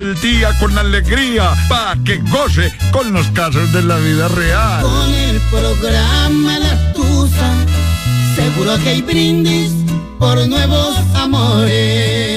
el día con alegría para que goce con los casos de la vida real. Con el programa La Tusa, seguro que hay brindis por nuevos amores.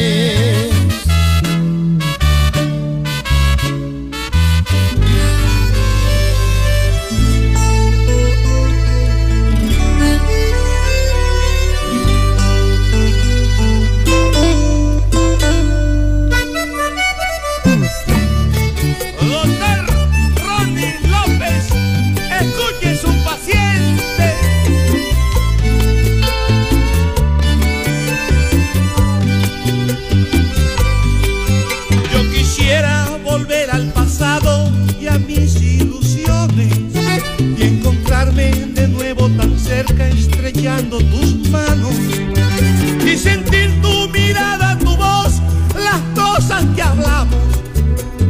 tus manos y sentir tu mirada, tu voz, las cosas que hablamos.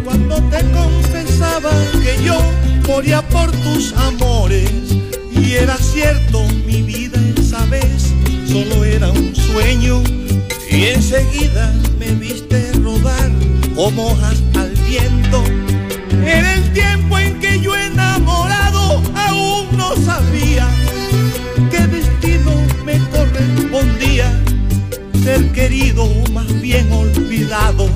Cuando te confesaba que yo moría por tus amores y era cierto mi vida esa vez, solo era un sueño y enseguida me viste rodar como hojas al viento. En el tiempo en que yo enamorado aún no sabía ser querido, más bien olvidado.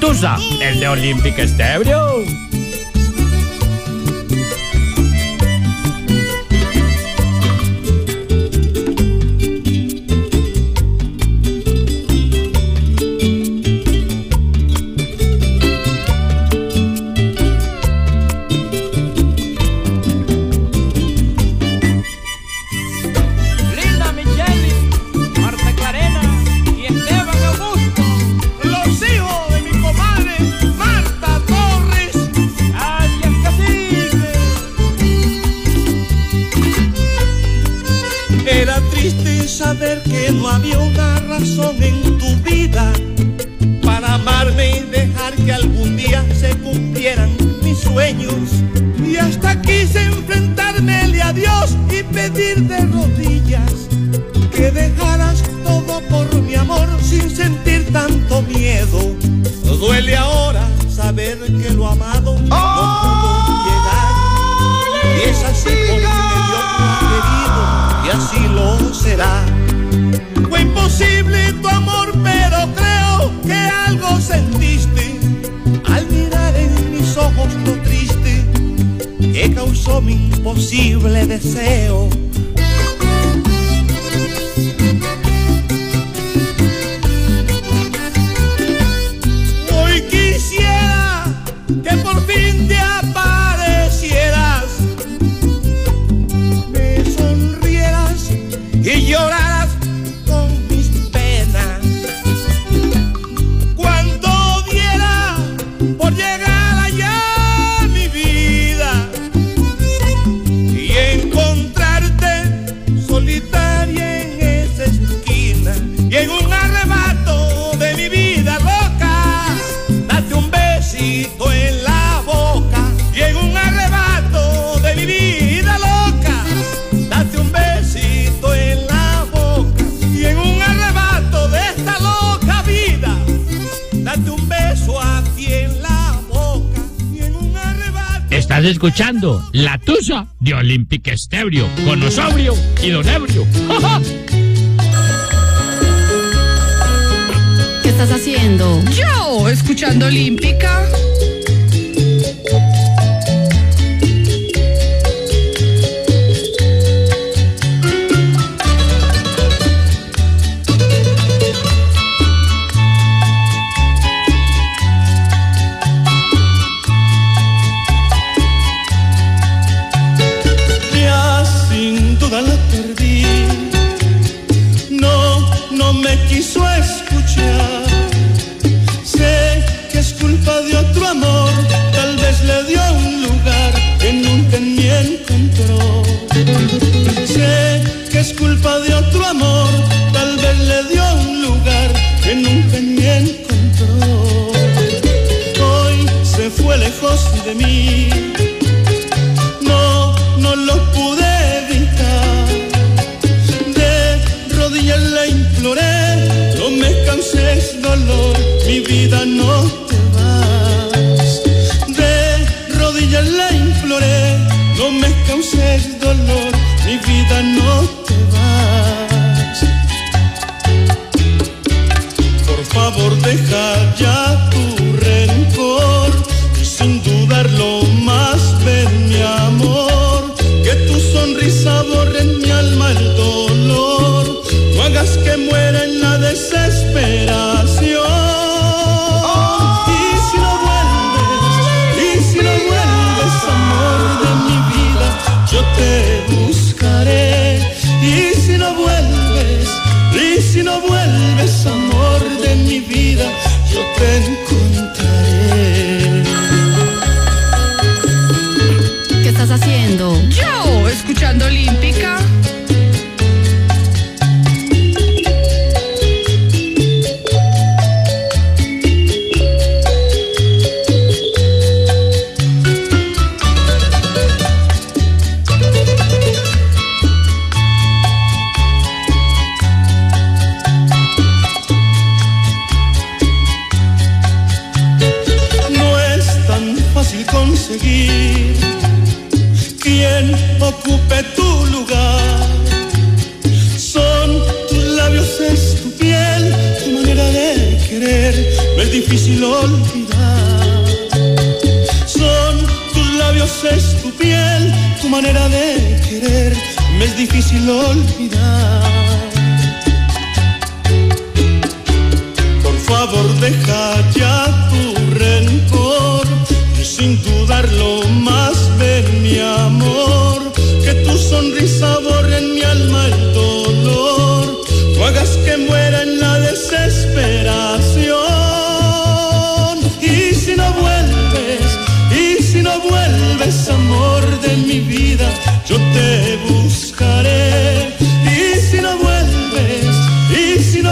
Tusa, el de Olympic Estebrio. escuchando La Tusa de Olympic Estebrio, con Osobrio y Don Ebrio. ¿Qué estás haciendo? Yo, escuchando Olímpica.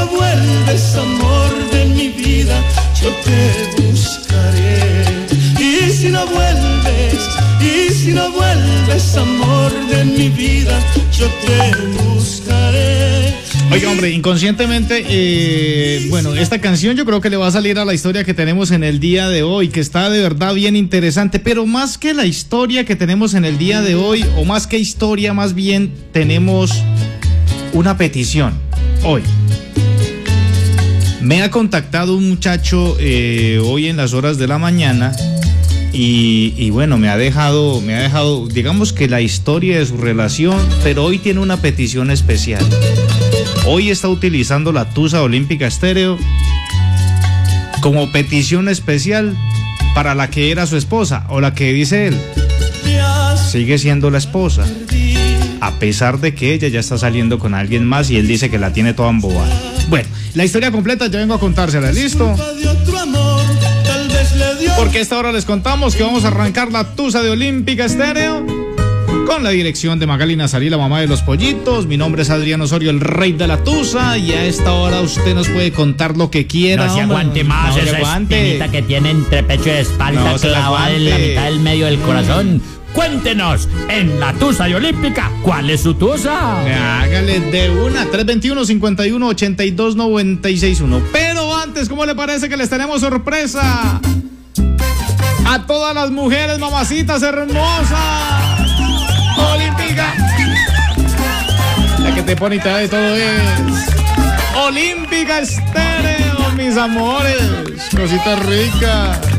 Vuelves, amor de mi vida, yo te buscaré. Y si no vuelves, y si no vuelves, amor de mi vida, yo te buscaré. Oiga, hombre, inconscientemente, eh, bueno, esta canción yo creo que le va a salir a la historia que tenemos en el día de hoy, que está de verdad bien interesante, pero más que la historia que tenemos en el día de hoy, o más que historia, más bien tenemos una petición hoy. Me ha contactado un muchacho eh, hoy en las horas de la mañana y, y bueno, me ha dejado, me ha dejado, digamos que la historia de su relación, pero hoy tiene una petición especial. Hoy está utilizando la Tusa Olímpica Estéreo como petición especial para la que era su esposa o la que dice él. Sigue siendo la esposa, a pesar de que ella ya está saliendo con alguien más y él dice que la tiene toda embobada. Bueno, la historia completa yo vengo a contársela, ¿listo? Porque a esta hora les contamos que vamos a arrancar la Tusa de Olímpica Estéreo con la dirección de Magali Nazarí, la mamá de los pollitos. Mi nombre es Adrián Osorio, el rey de la Tusa. Y a esta hora usted nos puede contar lo que quiera. No se hombre. aguante más No se esa aguante. espinita que tiene entre pecho y espalda No clavada en la mitad del medio del corazón. Cuéntenos, en la Tusa de Olímpica, ¿cuál es su Tusa? Hágale de una, 321 51 82 961. Pero antes, ¿cómo le parece que les tenemos sorpresa? A todas las mujeres, mamacitas hermosas. Olímpica. La que te pone y te da de todo es. Olímpica Estéreo, mis amores. Cositas ricas.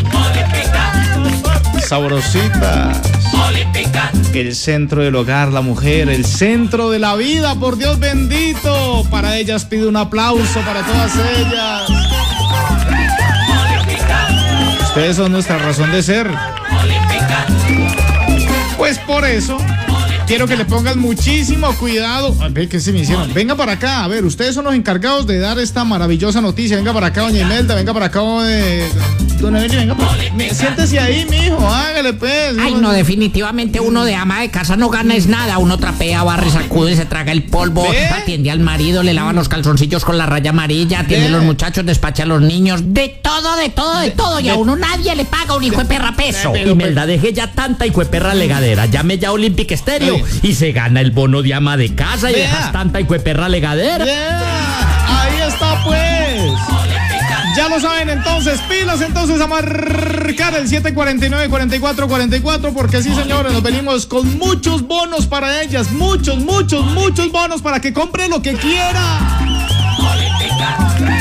Sabrositas. El centro del hogar, la mujer, el centro de la vida, por Dios bendito. Para ellas pido un aplauso para todas ellas. Ustedes son nuestra razón de ser. Pues por eso quiero que le pongan muchísimo cuidado. A ver qué se me hicieron. Venga para acá, a ver, ustedes son los encargados de dar esta maravillosa noticia. Venga para acá, doña Imelda, venga para acá, eh, don Evelio, venga para Siéntese ahí, mijo, hágale pues. Ay, no, definitivamente uno de ama de casa no gana es nada. Uno trapea, barre, sacude, se traga el polvo, ¿Ve? atiende al marido, le lava los calzoncillos con la raya amarilla, atiende ¿Ve? a los muchachos, despacha a los niños. De todo, de todo, de todo. Y a uno nadie le paga un hijo de perra peso. Pero, Imelda, deje ya tanta hijueperra legadera. Llame ya a Olympic Estéreo Y se gana el bono de ama de casa y dejas tanta hijueperra legadera. Yeah, ahí está pues. Ya lo saben entonces, pilas entonces a marcar el 749-4444 porque sí señores, nos venimos con muchos bonos para ellas, muchos, muchos, muchos bonos para que compre lo que quiera.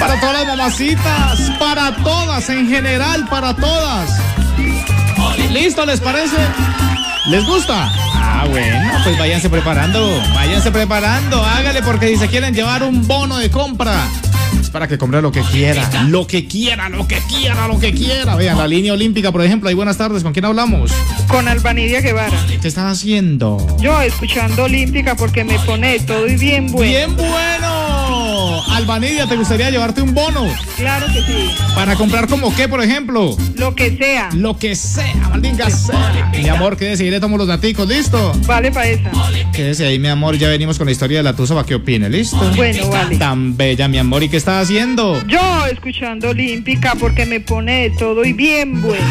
Para todas las mamacitas, para todas en general, para todas. ¿Listo les parece? ¿Les gusta? Ah, bueno, pues váyanse preparando, váyanse preparando, hágale porque si se quieren llevar un bono de compra, es para que compre lo que quiera, lo que quiera, lo que quiera, lo que quiera. Vean, la línea olímpica, por ejemplo, ahí buenas tardes, ¿con quién hablamos? Con Albanidia Guevara. ¿Qué están haciendo? Yo escuchando Olímpica porque me pone todo y bien bueno. ¡Bien bueno! Albanidia, ¿te gustaría llevarte un bono? Claro que sí. ¿Para comprar como qué, por ejemplo? Lo que sea. Lo que sea, maldita sea. Mi amor, quédese y le tomo los daticos, ¿listo? Vale para esa. Quédese ahí, mi amor, ya venimos con la historia de la tusa para que opine, ¿listo? Bueno, vale. Tan bella, mi amor, ¿y qué estás haciendo? Yo escuchando Olímpica porque me pone todo y bien bueno.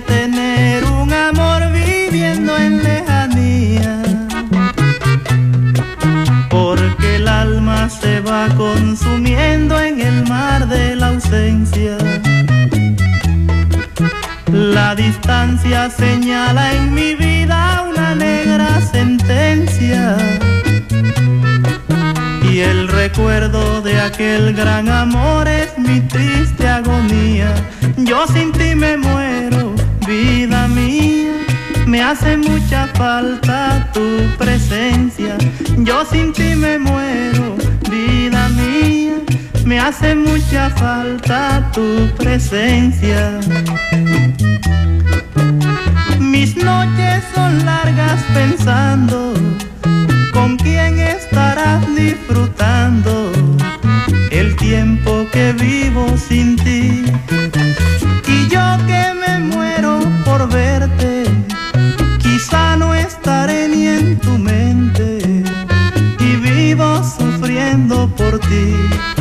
Tener un amor viviendo en lejanía, porque el alma se va consumiendo en el mar de la ausencia. La distancia señala en mi vida una negra sentencia. Y el recuerdo de aquel gran amor es mi triste agonía. Yo sin ti me muero, vida mía. Me hace mucha falta tu presencia. Yo sin ti me muero, vida mía. Me hace mucha falta tu presencia. Mis noches son largas pensando con quién estarás disfrutando el tiempo que vivo sin quizá no estaré ni en tu mente y vivo sufriendo por ti.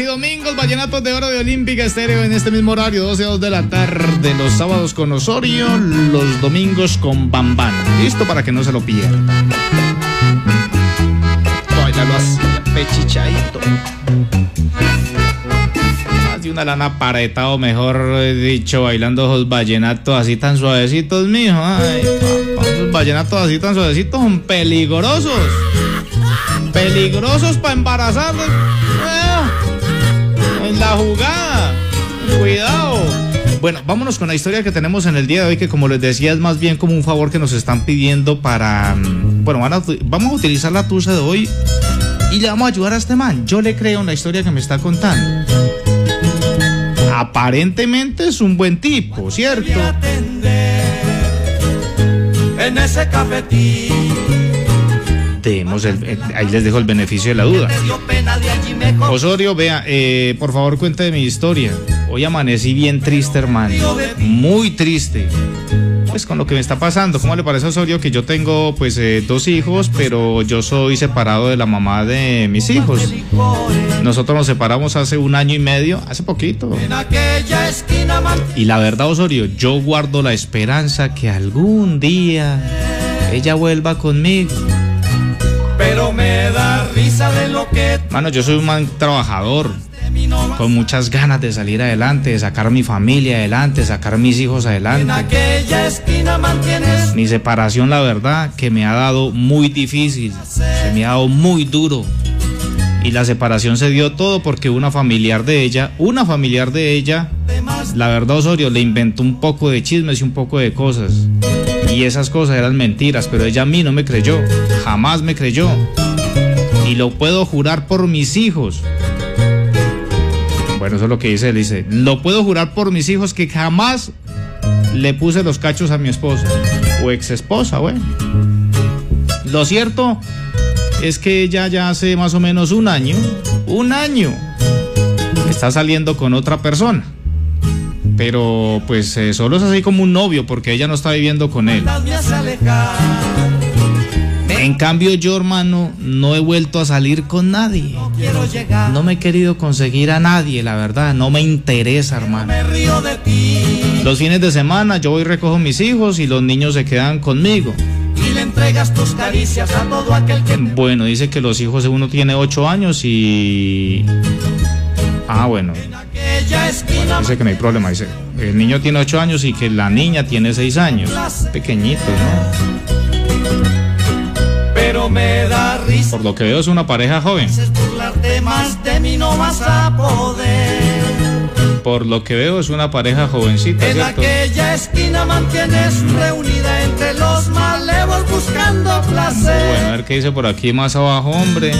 Y domingos, vallenatos de oro de Olímpica Estéreo en este mismo horario, 12 a 2 de la tarde. Los sábados con Osorio, los domingos con Bambán. Listo para que no se lo pierda. Báilalo así, pechichadito. Más una lana paretado, mejor dicho, bailando esos vallenatos así tan suavecitos, mijo. Ay, papá, esos vallenatos así tan suavecitos son peligrosos. Peligrosos para embarazarlos. La jugada. Cuidado. Bueno, vámonos con la historia que tenemos en el día de hoy, que como les decía es más bien como un favor que nos están pidiendo para... mm, Bueno, van a- vamos a utilizar la tusa de hoy y le vamos a ayudar a este man. Yo le creo en la historia que me está contando. Aparentemente es un buen tipo, ¿cierto? En ese cafetín Demos el- el- ahí les dejo el beneficio de la duda. Osorio, vea, eh, por favor cuente de mi historia. Hoy amanecí bien triste, hermano. Muy triste. Pues con lo que me está pasando. ¿Cómo le parece a Osorio que yo tengo pues eh, dos hijos, pero yo soy separado de la mamá de mis hijos? Nosotros nos separamos hace un año y medio, hace poquito. Y la verdad, Osorio, yo guardo la esperanza que algún día ella vuelva conmigo. pero me da risa de lo que Mano, yo soy un man trabajador, con muchas ganas de salir adelante, de sacar mi familia adelante, sacar mis hijos adelante. Mi separación, la verdad, que me ha dado muy difícil, se me ha dado muy duro. Y la separación se dio todo porque una familiar de ella, una familiar de ella, la verdad Osorio, le inventó un poco de chismes y un poco de cosas. Y esas cosas eran mentiras, pero ella a mí no me creyó, jamás me creyó. Y lo puedo jurar por mis hijos. Bueno, eso es lo que dice dice, lo puedo jurar por mis hijos que jamás le puse los cachos a mi esposa o ex esposa, bueno. Lo cierto es que ella ya hace más o menos un año, un año, está saliendo con otra persona. Pero pues eh, solo es así como un novio porque ella no está viviendo con él. En cambio yo, hermano, no he vuelto a salir con nadie. Quiero llegar, No me he querido conseguir a nadie, la verdad. No me interesa, hermano. Los fines de semana yo voy y recojo mis hijos y los niños se quedan conmigo. y le entregas tus caricias a todo aquel que Bueno, dice que los hijos uno tiene 8 años y... Ah, bueno, dice que no hay problema. Dice, el niño tiene 8 años y que la niña tiene 6 años. Pequeñitos, ¿no? Me da risa Por lo que veo es una pareja joven. burlarte más de mí no vas a poder Por lo que veo es una pareja jovencita, en ¿cierto? aquella esquina mantienes reunida entre los malevos buscando Bueno, a placer ver qué dice por aquí más abajo, hombre.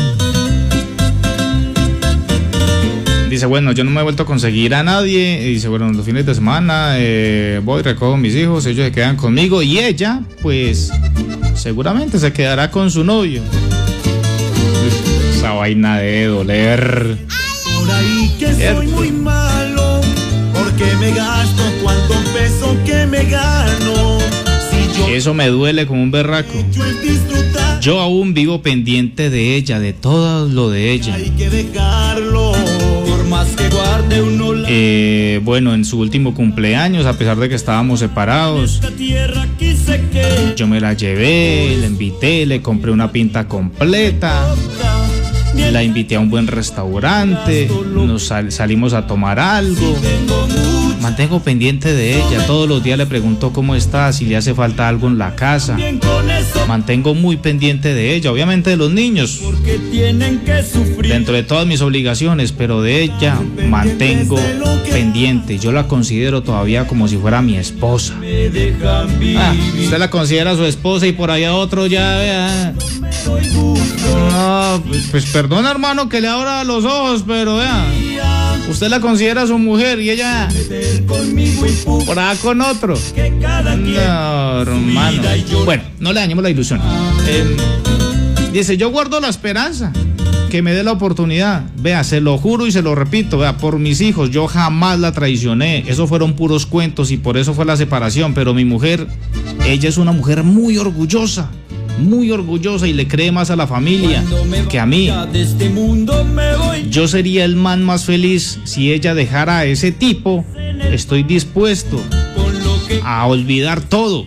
Dice, bueno, yo no me he vuelto a conseguir a nadie. Y dice, bueno, los fines de semana eh, voy, recojo a mis hijos, ellos se quedan conmigo. Y ella, pues, seguramente se quedará con su novio. Esa vaina de doler. por ahí que soy muy malo porque me gasto cuánto peso que me gano si yo Eso me duele como un berraco. Yo aún vivo pendiente de ella, de todo lo de ella. hay que dejarlo Eh, bueno, en su último cumpleaños, a pesar de que estábamos separados, yo me la llevé, la invité, le compré una pinta completa, la invité a un buen restaurante, nos sal- salimos a tomar algo. Mantengo pendiente de ella, todos los días le pregunto cómo está, si le hace falta algo en la casa. Mantengo muy pendiente de ella, obviamente de los niños, dentro de todas mis obligaciones, pero de ella mantengo pendiente. Yo la considero todavía como si fuera mi esposa. Ah, usted la considera su esposa y por allá otro ya vea. No, pues, pues perdona hermano que le abra los ojos, pero vea. Usted la considera su mujer y ella por acá con otro. No, hermano. Bueno, no le dañemos la ilusión. Eh, dice, yo guardo la esperanza que me dé la oportunidad. Vea, se lo juro y se lo repito, vea, por mis hijos, yo jamás la traicioné. Eso fueron puros cuentos y por eso fue la separación. Pero mi mujer, ella es una mujer muy orgullosa, muy orgullosa y le cree más a la familia que a mí. Yo sería el man más feliz si ella dejara a ese tipo. Estoy dispuesto a olvidar todo.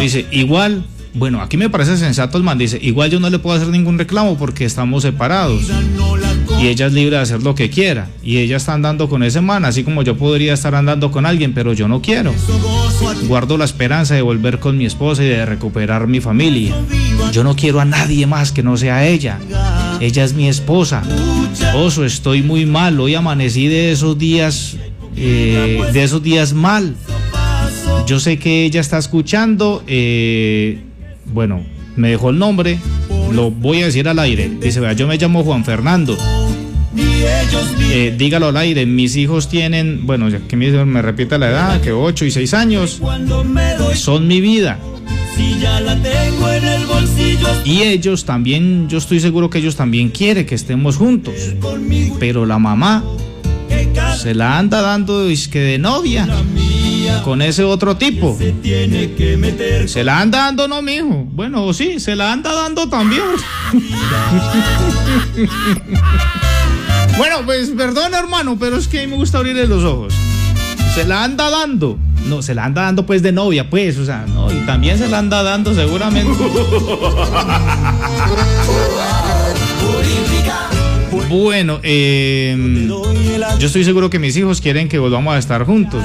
Dice, igual, bueno, aquí me parece sensato el man. Dice, igual yo no le puedo hacer ningún reclamo porque estamos separados. Y ella es libre de hacer lo que quiera. Y ella está andando con ese man, así como yo podría estar andando con alguien, pero yo no quiero. Guardo la esperanza de volver con mi esposa y de recuperar mi familia. Yo no quiero a nadie más que no sea ella. Ella es mi esposa. Oso, estoy muy mal. Hoy amanecí de esos días, eh, de esos días mal. Yo sé que ella está escuchando. eh, bueno, me dejó el nombre. Lo voy a decir al aire. Dice, vea, yo me llamo Juan Fernando. Eh, dígalo al aire, mis hijos tienen, bueno, ya que me, me repita la edad, que 8 y 6 años, son mi vida. Y ellos también, yo estoy seguro que ellos también quieren que estemos juntos. Pero la mamá se la anda dando que de novia con ese otro tipo. Se la anda dando, no, mijo. Bueno, sí, se la anda dando también. bueno, pues perdón, hermano, pero es que a mí me gusta abrirle los ojos. Se la anda dando. No, se la anda dando pues de novia, pues, o sea, no, y también se la anda dando seguramente. Bueno, eh, yo estoy seguro que mis hijos quieren que volvamos a estar juntos.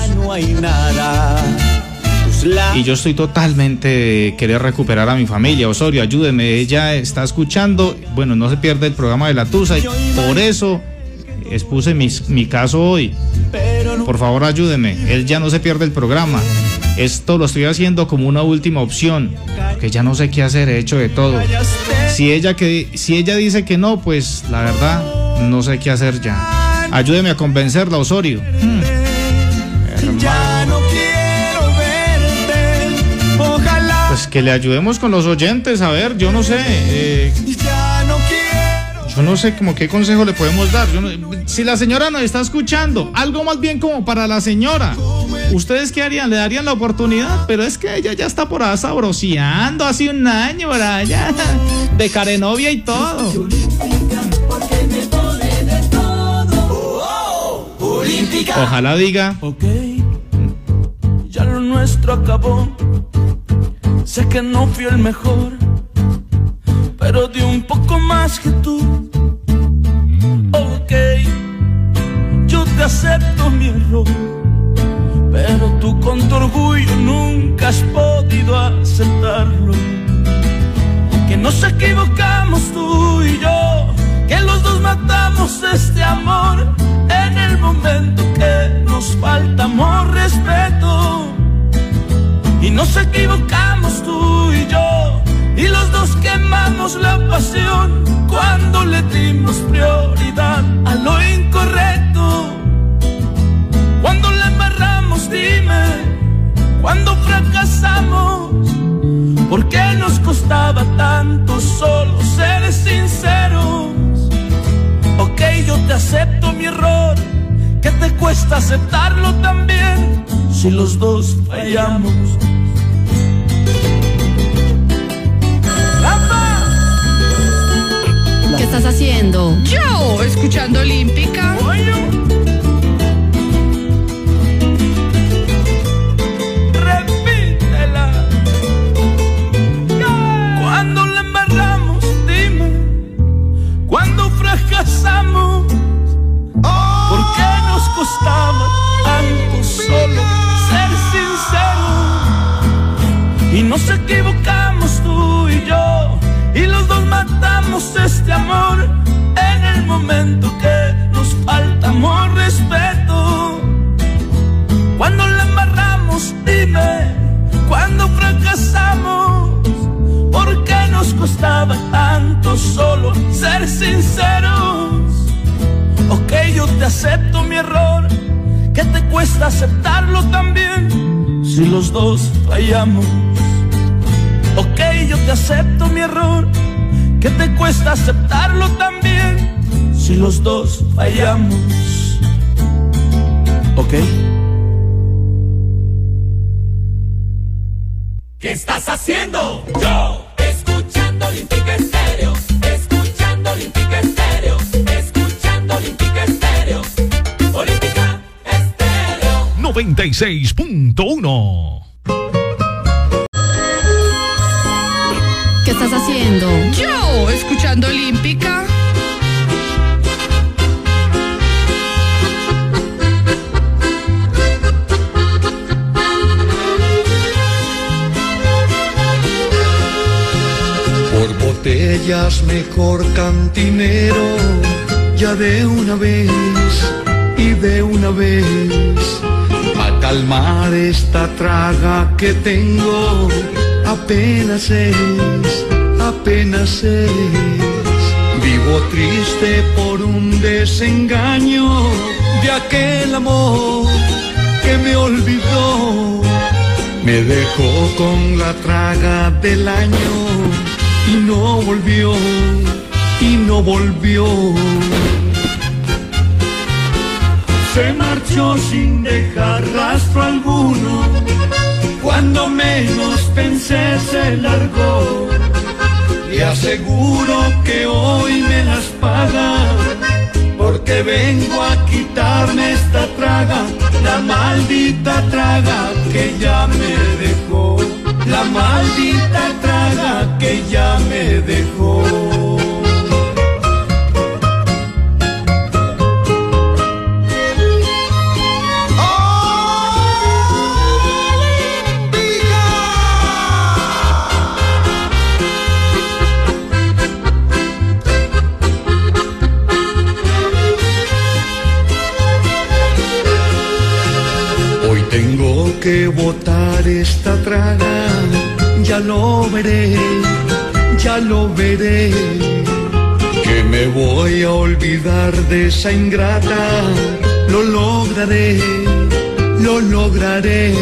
Y yo estoy totalmente querer recuperar a mi familia. Osorio, ayúdeme. Ella está escuchando. Bueno, no se pierde el programa de la Tusa. Y por eso expuse mis- mi caso hoy. Por favor, ayúdeme. Él ya no se pierde el programa. Esto lo estoy haciendo como una última opción. Que ya no sé qué hacer. He hecho de todo. Si ella, que, si ella dice que no, pues la verdad, no sé qué hacer ya. Ayúdeme a convencerla, Osorio. Ojalá. Pues que le ayudemos con los oyentes, a ver, yo no sé. eh. Yo no sé como qué consejo le podemos dar. Si la señora nos está escuchando, algo más bien como para la señora. ¿Ustedes qué harían? ¿Le darían la oportunidad? Pero es que ella ya está por ahí sabroseando hace un año, por allá. De carenovia y todo. Ojalá diga. Ok, ya lo nuestro acabó. Sé que no fui el mejor, pero di un poco más que tú. Ok, yo te acepto mi error, pero tú con tu orgullo nunca has podido aceptarlo. Que nos equivocamos tú y yo, que los dos matamos este amor en el momento que nos faltamos respeto. Y nos equivocamos tú y yo, y los dos quemamos la pasión cuando le dimos prioridad a lo incorrecto. Cuando la embarramos, dime, cuando fracasamos. ¿Por qué nos costaba tanto solo ser sinceros? Ok, yo te acepto mi error, que te cuesta aceptarlo también si los dos fallamos. Estás haciendo? Yo, escuchando Olímpica. Repítela. Cuando la embarramos, dime. Cuando fracasamos, ¿por qué nos costaba tanto solo ser sinceros? Y nos equivocamos este amor en el momento que nos faltamos respeto. Cuando la embarramos, dime, cuando fracasamos, ¿por qué nos costaba tanto solo ser sinceros? acepto mi error, que te cuesta aceptarlo también si los dos fallamos. Ok, yo te acepto mi error, que te cuesta aceptarlo también si los dos fallamos. Ok. ¿Qué estás haciendo? Yo, escuchando Olímpica Estéreo, escuchando Olímpica Estéreo, escuchando Olímpica Estéreo, Olímpica Estéreo. 96.1 ¿Qué estás haciendo? Yo, escuchando Olímpica. Por botellas mejor cantinero, ya de una vez y de una vez, a calmar esta traga que tengo, apenas es, apenas es. Vivo triste por un desengaño de aquel amor que me olvidó. Me dejó con la traga del año y no volvió, y no volvió. Se marchó sin dejar rastro alguno, cuando menos pensé se largó. Y aseguro que hoy me las paga, porque vengo a quitarme esta traga, la maldita traga que ya me dejó, la maldita traga que ya me dejó. Esta traga, ya lo veré, ya lo veré. Que me voy a olvidar de esa ingrata, lo lograré, lo lograré.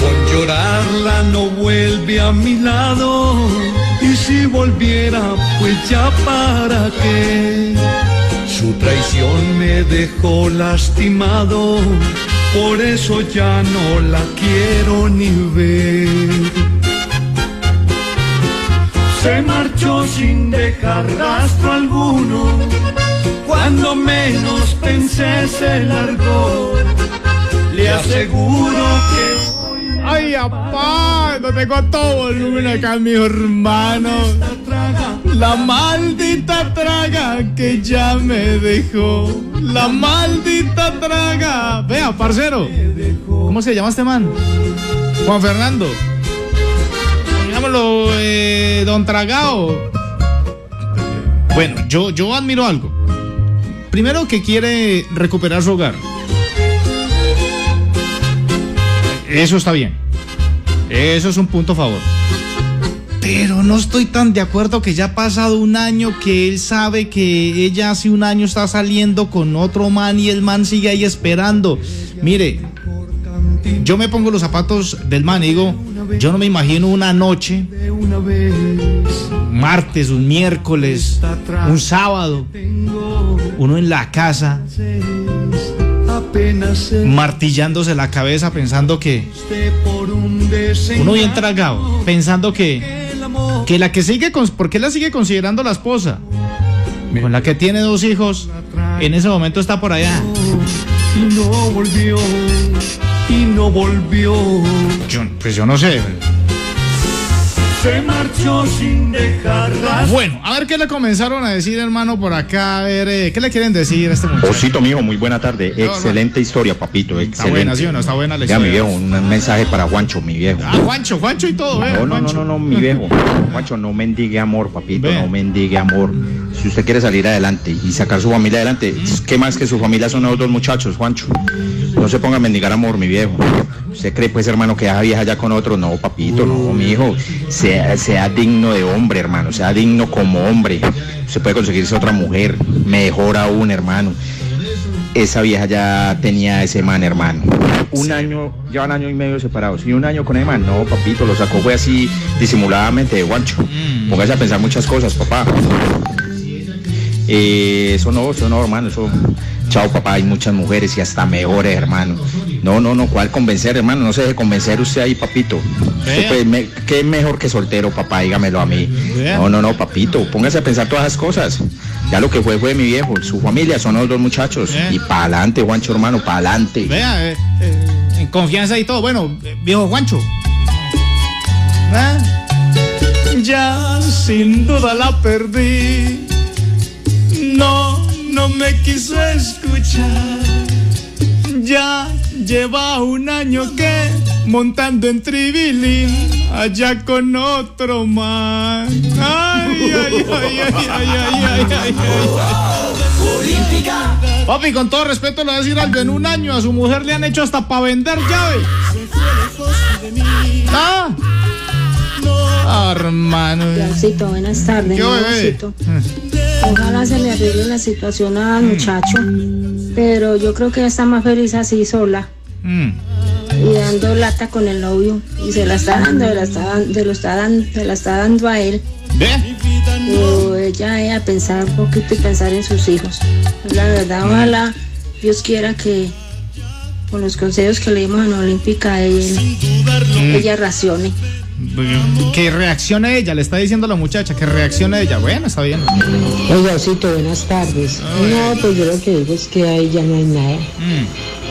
Con llorarla no vuelve a mi lado, y si volviera, pues ya para qué. Su traición me dejó lastimado, por eso ya no la quiero ni ver. Se marchó sin dejar rastro alguno, cuando menos pensé se largó. Le aseguro que Ay, apá, no tengo todo volumen acá, mi hermano. La maldita traga que ya me dejó. La maldita traga. Vea, parcero. ¿Cómo se llama este man? Juan Fernando. Digámoslo, eh, don Tragao. Bueno, yo, yo admiro algo. Primero que quiere recuperar su hogar. Eso está bien. Eso es un punto favor. Pero no estoy tan de acuerdo que ya ha pasado un año que él sabe que ella hace un año está saliendo con otro man y el man sigue ahí esperando. Mire, yo me pongo los zapatos del man y digo, yo no me imagino una noche, martes, un miércoles, un sábado, uno en la casa, martillándose la cabeza pensando que uno bien tragado, pensando que que la que sigue con, ¿por qué la sigue considerando la esposa? Con la que tiene dos hijos, en ese momento está por allá. y no volvió, y no volvió. Yo, pues yo no sé. Se marchó sin dejar rastro. Bueno, a ver qué le comenzaron a decir, hermano, por acá. A ver, eh, ¿qué le quieren decir a este muchacho? Osito, mijo, muy buena tarde. Excelente historia, papito. Está Excelente. buena, ¿sí o no? Está buena la Ya, mi historia. viejo, un mensaje para Juancho, mi viejo. Ah, Juancho, Juancho y todo, eh. No, no, no, no, no, mi viejo. Juancho, no mendigue amor, papito, Ve. no mendigue amor. Si usted quiere salir adelante y sacar su familia adelante, ¿qué más que su familia son los dos muchachos, Juancho? No se ponga a mendigar amor, mi viejo. ¿Usted cree, pues, hermano, que esa vieja ya con otro? No, papito, no, mi hijo. Sea, sea digno de hombre, hermano. Sea digno como hombre. Usted puede conseguirse otra mujer. Mejor aún, hermano. esa vieja ya tenía ese man, hermano. Un año, llevan año y medio separados. Y un año con ese man, no, papito, lo sacó fue así disimuladamente de guancho. Póngase a pensar muchas cosas, papá. Eh, eso no, eso no, hermano, eso. Chao, papá, hay muchas mujeres y hasta mejores, hermano. No, no, no, ¿cuál convencer, hermano? No se deje convencer usted ahí, papito. Puede- me- ¿Qué mejor que soltero, papá? Dígamelo a mí. No, no, no, papito, póngase a pensar todas esas cosas. Ya lo que fue fue mi viejo, su familia son los dos muchachos. Y para adelante, Juancho, hermano, para adelante. Vea, eh, eh, en confianza y todo. Bueno, eh, viejo Juancho. ¿Ah? Ya sin duda la perdí. No, no me quiso escuchar. Ya lleva un año que montando en tribilín, allá con otro man. Ay, ay, ay, ay, ay, ay, ay, ay, ay. Papi, con todo respeto le voy a decir algo. En un año a su mujer le han hecho hasta para vender llave. Ah. Ah, hermano. Plancito, buenas tardes. ¿Qué Ojalá se le arregle la situación al muchacho, pero yo creo que ella está más feliz así sola Mm. y dando lata con el novio y se la está dando, se la está, dan- se lo está dando, se la está dando a él. O ella ella pensar un poquito y pensar en sus hijos. La verdad, ojalá Dios quiera que con los consejos que le dimos en Olímpica él- ella racione. Que reaccione ella, le está diciendo a la muchacha, que reaccione ella. Bueno, está bien. Oiga, Osito, buenas tardes. No, pues yo lo que digo es que ahí ya no hay nada.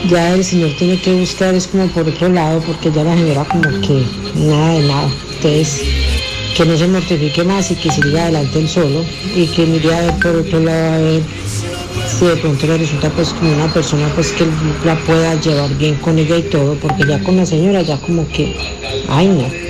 Ya el señor tiene que buscar es como por otro lado, porque ya la señora como que nada de nada. Entonces, que no se mortifique más y que siga adelante él solo y que mire a ver por otro lado a ver si de pronto le resulta pues como una persona pues que la pueda llevar bien con ella y todo, porque ya con la señora ya como que, ay no.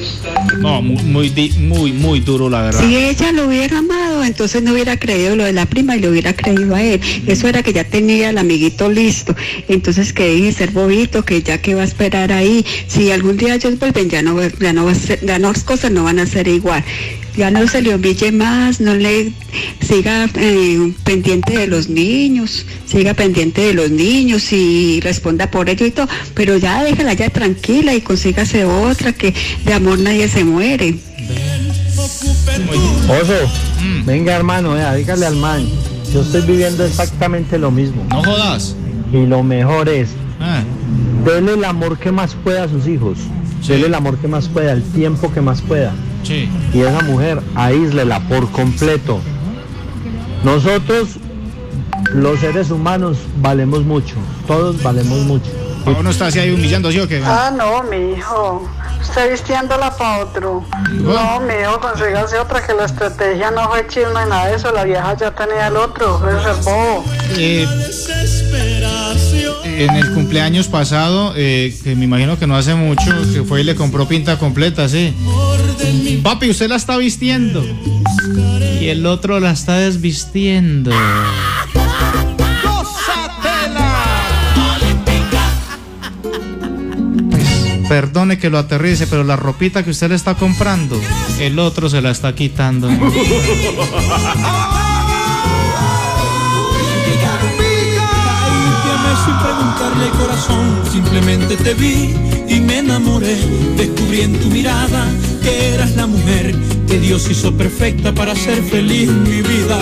No, muy, muy, muy, muy duro, la verdad. Si ella lo hubiera amado, entonces no hubiera creído lo de la prima y lo hubiera creído a él. Eso era que ya tenía el amiguito listo. Entonces que deje de ser bobito, que ya que va a esperar ahí. Si algún día ellos vuelven, ya no, va- ya no va a ser, ya no, las cosas no van a ser igual. Ya no se le humille más, no le siga eh, pendiente de los niños, siga pendiente de los niños y responda por ello y todo, pero ya déjala ya tranquila y consígase otra que de amor nadie se muere. Oso, Mm. venga hermano, vea, dígale al man. Yo estoy viviendo exactamente lo mismo. No jodas. Y lo mejor es, Ah. dele el amor que más pueda a sus hijos. Dele el amor que más pueda, el tiempo que más pueda. Sí. Y esa mujer, aíslela por completo. Nosotros, los seres humanos, valemos mucho. Todos valemos mucho. Uno está así ahí humillando, ¿sí o qué? Ah, no, mi hijo. Usted vistiéndola para otro. No, mi hijo, consígase otra que la estrategia no fue chisme ni nada de eso. La vieja ya tenía el otro. Bobo. Eh, en el cumpleaños pasado, eh, que me imagino que no hace mucho, que fue y le compró pinta completa, sí. Papi, usted la está vistiendo. Y el otro la está desvistiendo. Pues, Perdone que lo aterrice, pero la ropita que usted le está comprando, el otro se la está quitando. sin preguntarle al corazón, simplemente te vi y me enamoré. Descubrí en tu mirada que eras la mujer que Dios hizo perfecta para ser feliz mi vida.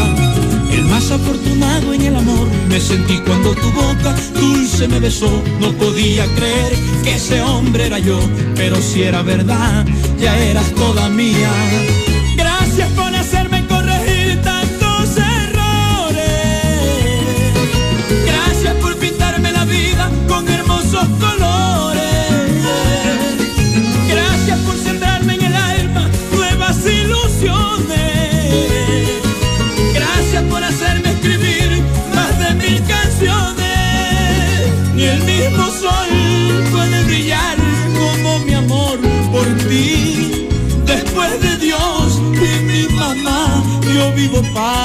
El más afortunado en el amor me sentí cuando tu boca dulce me besó. No podía creer que ese hombre era yo, pero si era verdad, ya eras toda mía. Gracias por centrarme en el alma, nuevas ilusiones. Gracias por hacerme escribir más de mil canciones. Ni el mismo sol puede brillar como mi amor por ti. Después de Dios y mi mamá, yo vivo para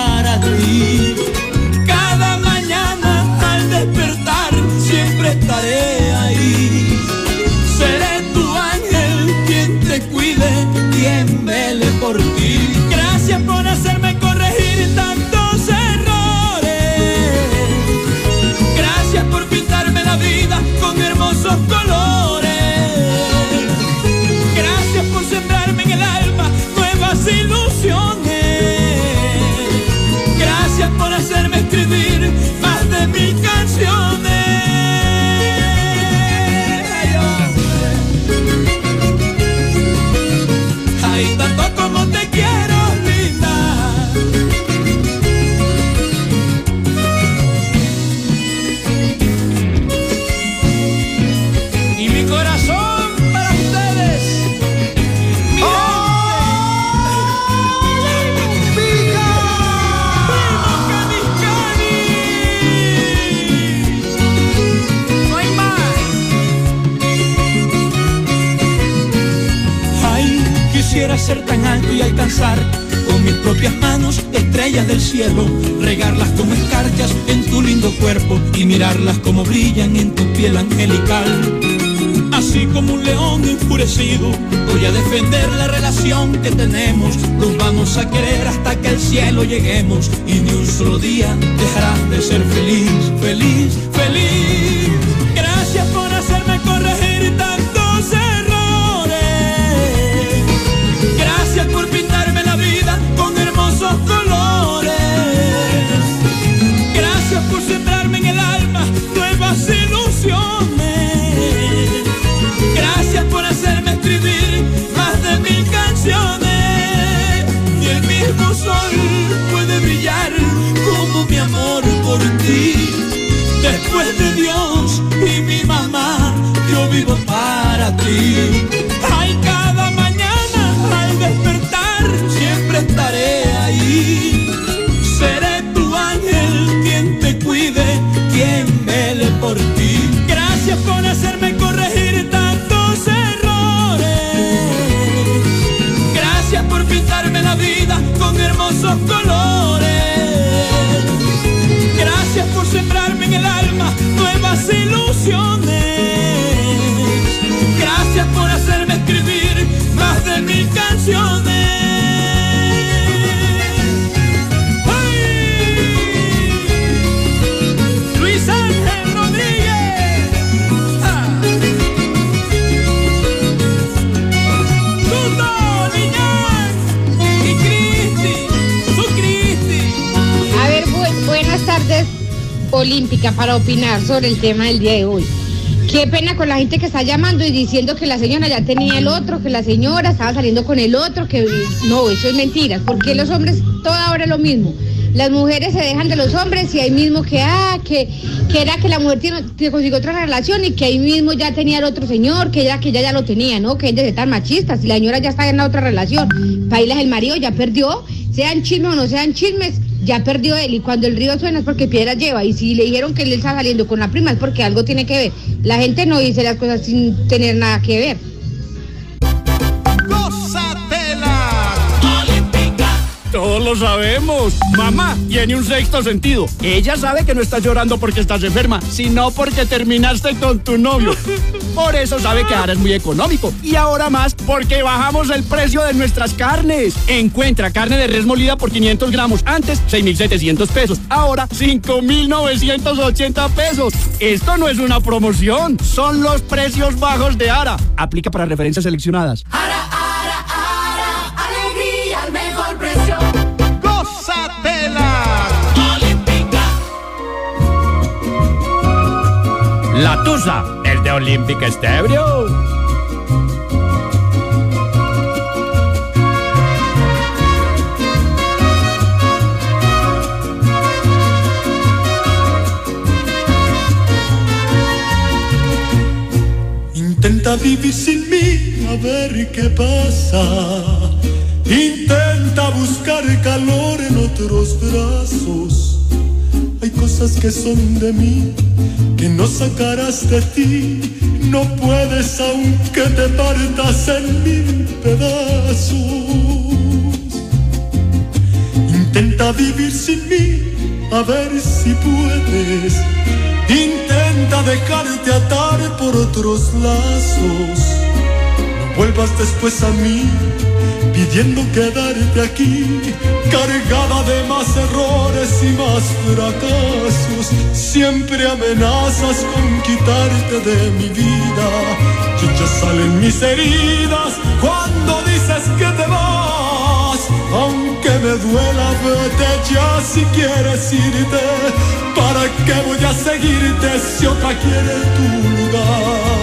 y alcanzar con mis propias manos estrellas del cielo, regarlas como escarchas en tu lindo cuerpo y mirarlas como brillan en tu piel angelical. Así como un león enfurecido, voy a defender la relación que tenemos. Nos vamos a querer hasta que al cielo lleguemos y ni un solo día dejarás de ser feliz, feliz, feliz. Gracias por hacerme corregir Después de Dios y mi mamá, yo vivo para ti. Olímpica, para opinar sobre el tema del día de hoy. Qué pena con la gente que está llamando y diciendo que la señora ya tenía el otro, que la señora estaba saliendo con el otro, que no, eso es mentira. porque los hombres toda hora es lo mismo? Las mujeres se dejan de los hombres y ahí mismo que, ah, que, que era que la mujer tiene, que consiguió otra relación y que ahí mismo ya tenía el otro señor, que ya, que ya, ya lo tenía, ¿no? Que ellos están machistas y la señora ya está en la otra relación. Bailas el marido ya perdió, sean chismes o no sean chismes, ya perdió él y cuando el río suena es porque piedras lleva y si le dijeron que él está saliendo con la prima es porque algo tiene que ver. La gente no dice las cosas sin tener nada que ver. Lo sabemos. Mamá tiene un sexto sentido. Ella sabe que no estás llorando porque estás enferma, sino porque terminaste con tu novio. Por eso sabe que ahora es muy económico. Y ahora más porque bajamos el precio de nuestras carnes. Encuentra carne de res molida por 500 gramos. Antes, 6,700 pesos. Ahora, 5,980 pesos. Esto no es una promoción. Son los precios bajos de Ara. Aplica para referencias seleccionadas. Alegría La Tusa, el de Olympic Estebrio. Intenta vivir sin mí, a ver qué pasa. Intenta buscar calor en otros brazos. Hay cosas que son de mí, que no sacarás de ti. No puedes aunque te partas en mil pedazos. Intenta vivir sin mí, a ver si puedes. Intenta dejarte atar por otros lazos. Vuelvas después a mí, pidiendo quedarte aquí, cargada de más errores y más fracasos. Siempre amenazas con quitarte de mi vida. Ya salen mis heridas cuando dices que te vas. Aunque me duela, vete ya si quieres irte. ¿Para qué voy a seguirte si otra quiere tu lugar?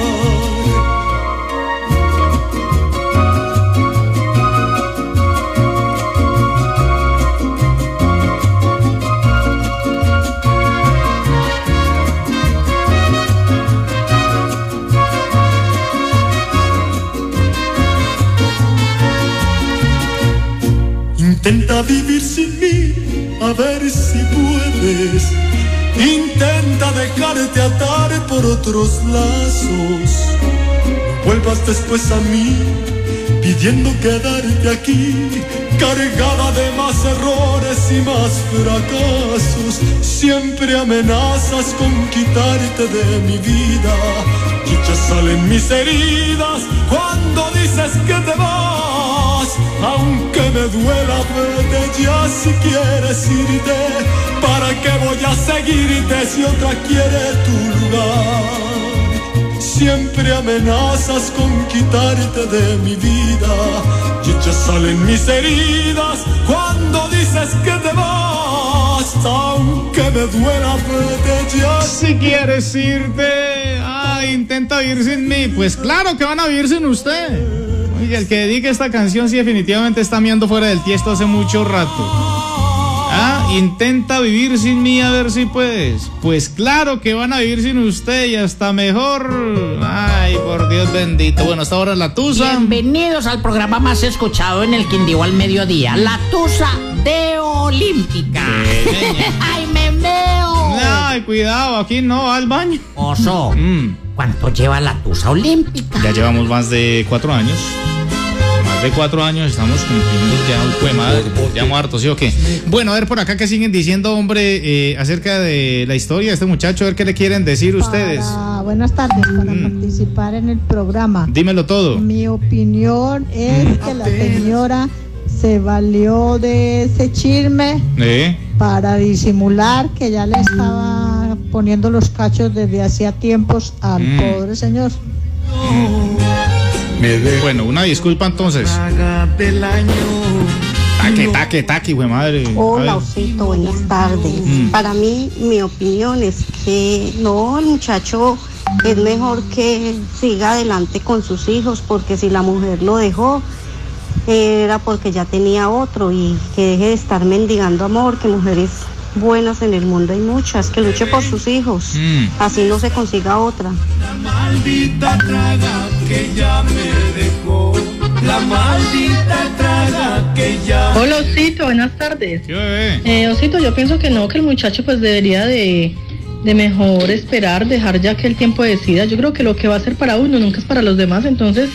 Vivir sin mí, a ver si puedes. Intenta dejarte atar por otros lazos. No vuelvas después a mí, pidiendo quedarte aquí, cargada de más errores y más fracasos. Siempre amenazas con quitarte de mi vida. Y ya salen mis heridas cuando dices que te vas. Aunque me duela vete ya si quieres irte. ¿Para qué voy a seguirte si otra quiere tu lugar? Siempre amenazas con quitarte de mi vida y ya salen mis heridas cuando dices que te vas. Aunque me duela vete ya. Si quieres irte, ah, intenta vivir sin mí. Pues claro que van a vivir sin usted. Oye, el que dedique esta canción sí definitivamente está mirando fuera del tiesto hace mucho rato. Ah, intenta vivir sin mí a ver si puedes. Pues claro que van a vivir sin usted y hasta mejor. Ay, por Dios bendito. Bueno, hasta ahora la Tusa. Bienvenidos al programa más escuchado en el Quindío al mediodía, La Tusa de Olímpica. ¡Ay, me! Ay, cuidado, aquí no, al baño. Oso, ¿cuánto lleva la Tusa Olímpica? Ya llevamos más de cuatro años. Más de cuatro años estamos cumpliendo ya un poema. Ya muerto, ¿sí o qué? Bueno, a ver por acá que siguen diciendo, hombre, eh, acerca de la historia de este muchacho, a ver qué le quieren decir ustedes. Ah, buenas tardes, para participar en el programa. Dímelo todo. Mi opinión es que la señora se valió de ese chisme ¿Eh? para disimular que ya le estaba poniendo los cachos desde hacía tiempos al Mm. pobre señor. Bueno, una disculpa entonces. Taque, taque, taque, güey madre. Hola. Osito, buenas tardes. Mm. Para mí, mi opinión es que no, el muchacho es mejor que siga adelante con sus hijos, porque si la mujer lo dejó, era porque ya tenía otro y que deje de estar mendigando amor, que mujeres buenas en el mundo hay muchas, que luche por sus hijos, Mm. así no se consiga otra. Maldita traga que ya me dejó. La maldita traga que ya. Hola Osito, buenas tardes. Eh, Osito, yo pienso que no, que el muchacho pues debería de, de mejor esperar, dejar ya que el tiempo decida. Yo creo que lo que va a ser para uno nunca es para los demás, entonces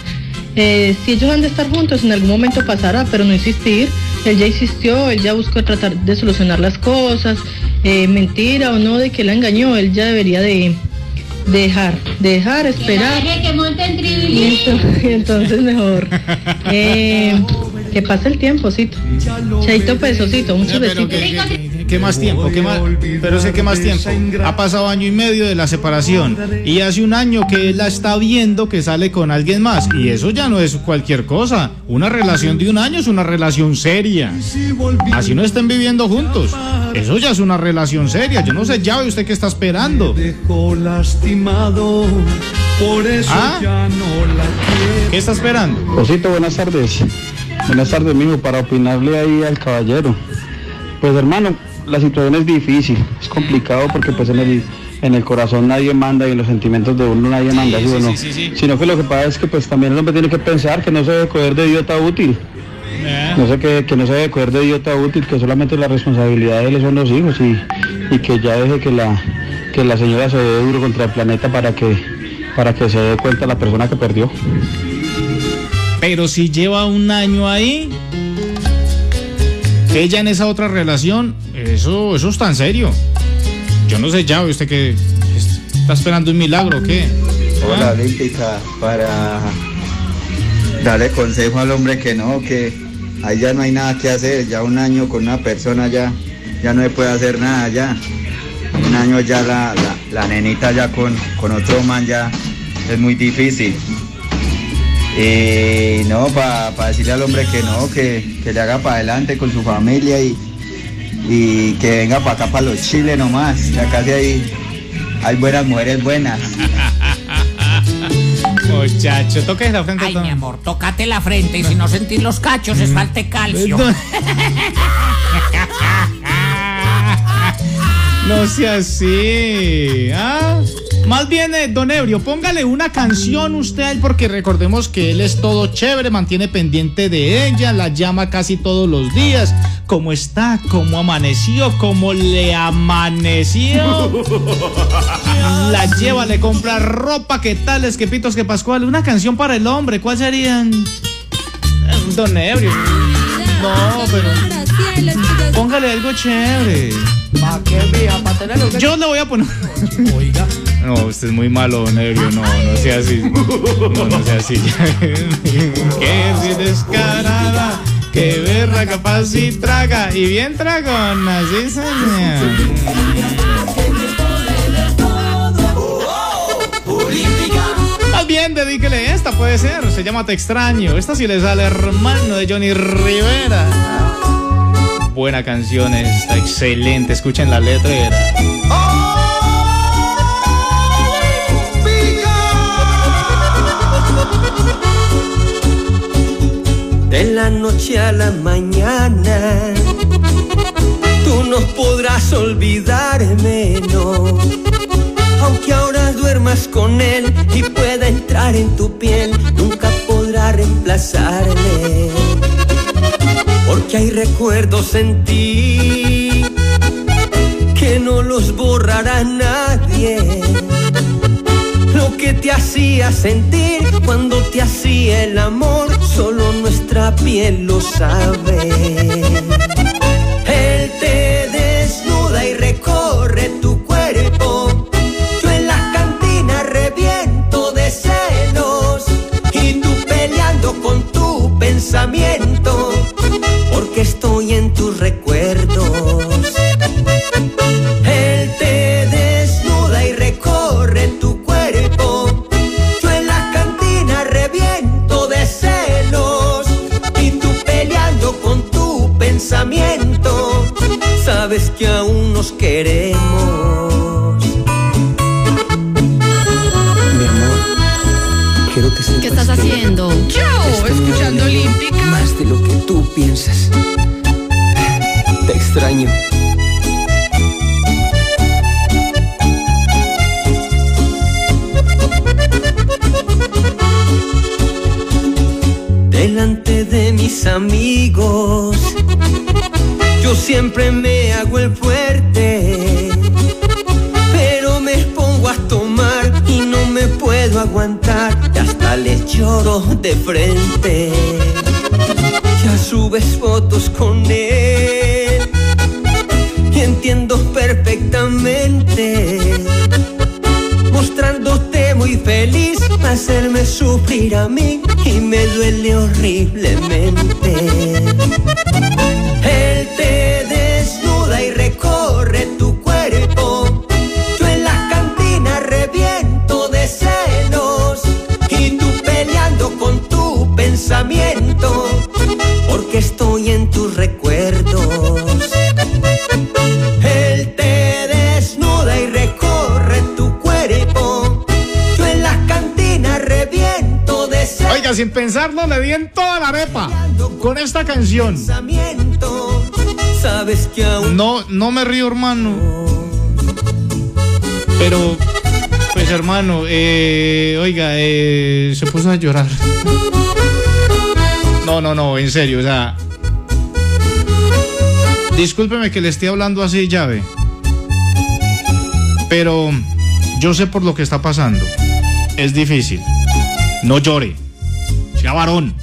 eh, si ellos han de estar juntos en algún momento pasará, pero no insistir. Él ya insistió, él ya buscó tratar de solucionar las cosas, eh, mentira o no de que la engañó, él ya debería de dejar, dejar, esperar. que monte en Y ento- y entonces mejor. Eh, que pase el tiempo, Osito. Chaito pesosito, muchos besitos. ¿Qué, más tiempo? ¿Qué más? Pero sé que más tiempo. Ha pasado año y medio de la separación y hace un año que él la está viendo que sale con alguien más y eso ya no es cualquier cosa. Una relación de un año es una relación seria. Así no estén viviendo juntos. Eso ya es una relación seria. Yo no sé ya usted qué está esperando. Lastimado. Por eso ¿Ah? ya no la quiero. ¿Qué está esperando? Osito, buenas tardes. Buenas tardes, mijo, para opinarle ahí al caballero. Pues hermano, la situación es difícil, es complicado porque pues en el, en el corazón nadie manda y en los sentimientos de uno nadie manda, ¿sí o no? Sino que lo que pasa es que pues también el hombre tiene que pensar que no se debe coger de idiota útil. No sé que, que no se debe coger de idiota útil, que solamente la responsabilidad de él son los hijos y, y que ya deje que la, que la señora se dé duro contra el planeta para que, para que se dé cuenta la persona que perdió. Pero si lleva un año ahí, ella en esa otra relación, eso, eso está en serio. Yo no sé ya, usted que está esperando un milagro, o ¿qué? Hola, Ah. Olímpica, para darle consejo al hombre que no, que ahí ya no hay nada que hacer, ya un año con una persona ya, ya no se puede hacer nada ya. Un año ya la, la, la nenita ya con, con otro man ya es muy difícil. Y no, para decirle al hombre que no, que, que le haga para adelante con su familia y, y que venga para acá para los chiles nomás. que Acá sí hay, hay buenas mujeres buenas. Muchacho, toque la frente. Ay, mi amor, tócate la frente y si no sentís los cachos es falta de calcio. No sea así. ¿ah? Más bien, eh, don Ebrio, póngale una canción usted a porque recordemos que él es todo chévere, mantiene pendiente de ella, la llama casi todos los días. ¿Cómo está? ¿Cómo amaneció? ¿Cómo le amaneció? La lleva, le compra ropa, ¿qué tales, qué pitos, qué pascual? Una canción para el hombre, ¿cuál serían? Don Ebrio. No, pero. Póngale algo chévere. ¿Para qué, mija? ¿Para tenerlo? Yo le voy a poner. Oiga. No, usted es muy malo, don Ebrio. No, no sea así. No, no sea así. que si descarada. Que berra capaz y traga. Y bien tragona, sí, señor. Bien, dedíquele esta, puede ser. Se llama Te extraño. Esta sí le sale hermano de Johnny Rivera. Buena canción esta, excelente. Escuchen la letra. y era. De la noche a la mañana, tú no podrás olvidarme, no. Aunque ahora duermas con él y pueda entrar en tu piel, nunca podrá reemplazarme. Porque hay recuerdos en ti que no los borrará nadie. Lo que te hacía sentir cuando te hacía el amor, solo nuestra piel lo sabe. Pensamiento. Porque estoy en tus recuerdos. Él te desnuda y recorre tu cuerpo. Yo en la cantina reviento de celos. Y tú peleando con tu pensamiento. Sabes que aún nos queremos. Mi amor, quiero que ¿Qué estás haciendo? Yo, Más de lo que tú piensas. Te extraño. Delante de mis amigos, yo siempre me hago el fuerte. Pero me pongo a tomar y no me puedo aguantar. Y hasta les lloro de frente. Ya subes fotos con él y entiendo perfectamente. Mostrándote muy feliz, hacerme sufrir a mí y me duele horriblemente. Pensamiento porque estoy en tus recuerdos. Él te desnuda y recorre tu cuerpo. Yo en la cantina reviento de celos. Oiga, sin pensarlo, le di en toda la arepa con esta canción. Sabes que aún No, no me río, hermano. Pero, pues, hermano, eh, oiga, eh, se puso a llorar. No, no, no, en serio, o sea. Discúlpeme que le esté hablando así, llave. Pero yo sé por lo que está pasando. Es difícil. No llore. Sea varón.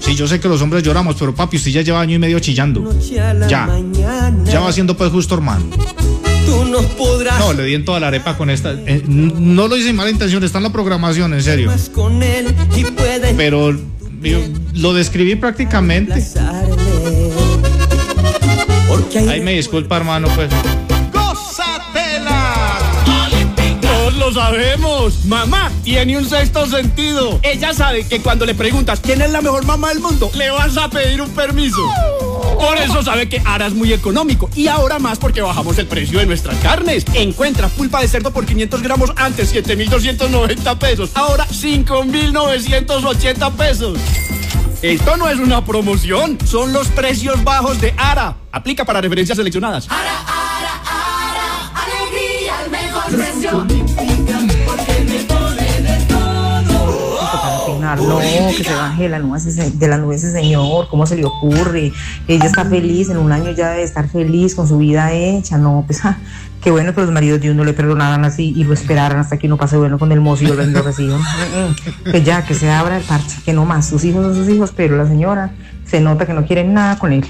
Sí, yo sé que los hombres lloramos, pero papi, usted ya lleva año y medio chillando. Ya. Ya va siendo pues justo, hermano. tú no podrás No, le di en toda la arepa con esta. eh, no lo hice sin mala intención, está en la programación, en serio. Pero yo lo describí prácticamente. Ahí me disculpa, hermano, pues. Todos lo sabemos. Mamá tiene un sexto sentido. Ella sabe que cuando le preguntas quién es la mejor mamá del mundo, le vas a pedir un permiso. Por eso sabe que Ara es muy económico. Y ahora más porque bajamos el precio de nuestras carnes. Encuentra pulpa de cerdo por 500 gramos antes 7,290 pesos. Ahora 5,980 pesos. Esto no es una promoción, son los precios bajos de Ara. Aplica para referencias seleccionadas. Alegría No, que se baje de la nube ese, de la nube ese señor. ¿Cómo se le ocurre? Ella está feliz, en un año ya debe estar feliz con su vida hecha. No, pues ah, qué bueno que los maridos de uno le perdonaran así y lo esperaran hasta que uno pase bueno con el mozo y lo reciban. Mm, mm. que ya, que se abra el parche, que no más. Sus hijos son sus hijos, pero la señora se nota que no quiere nada con él.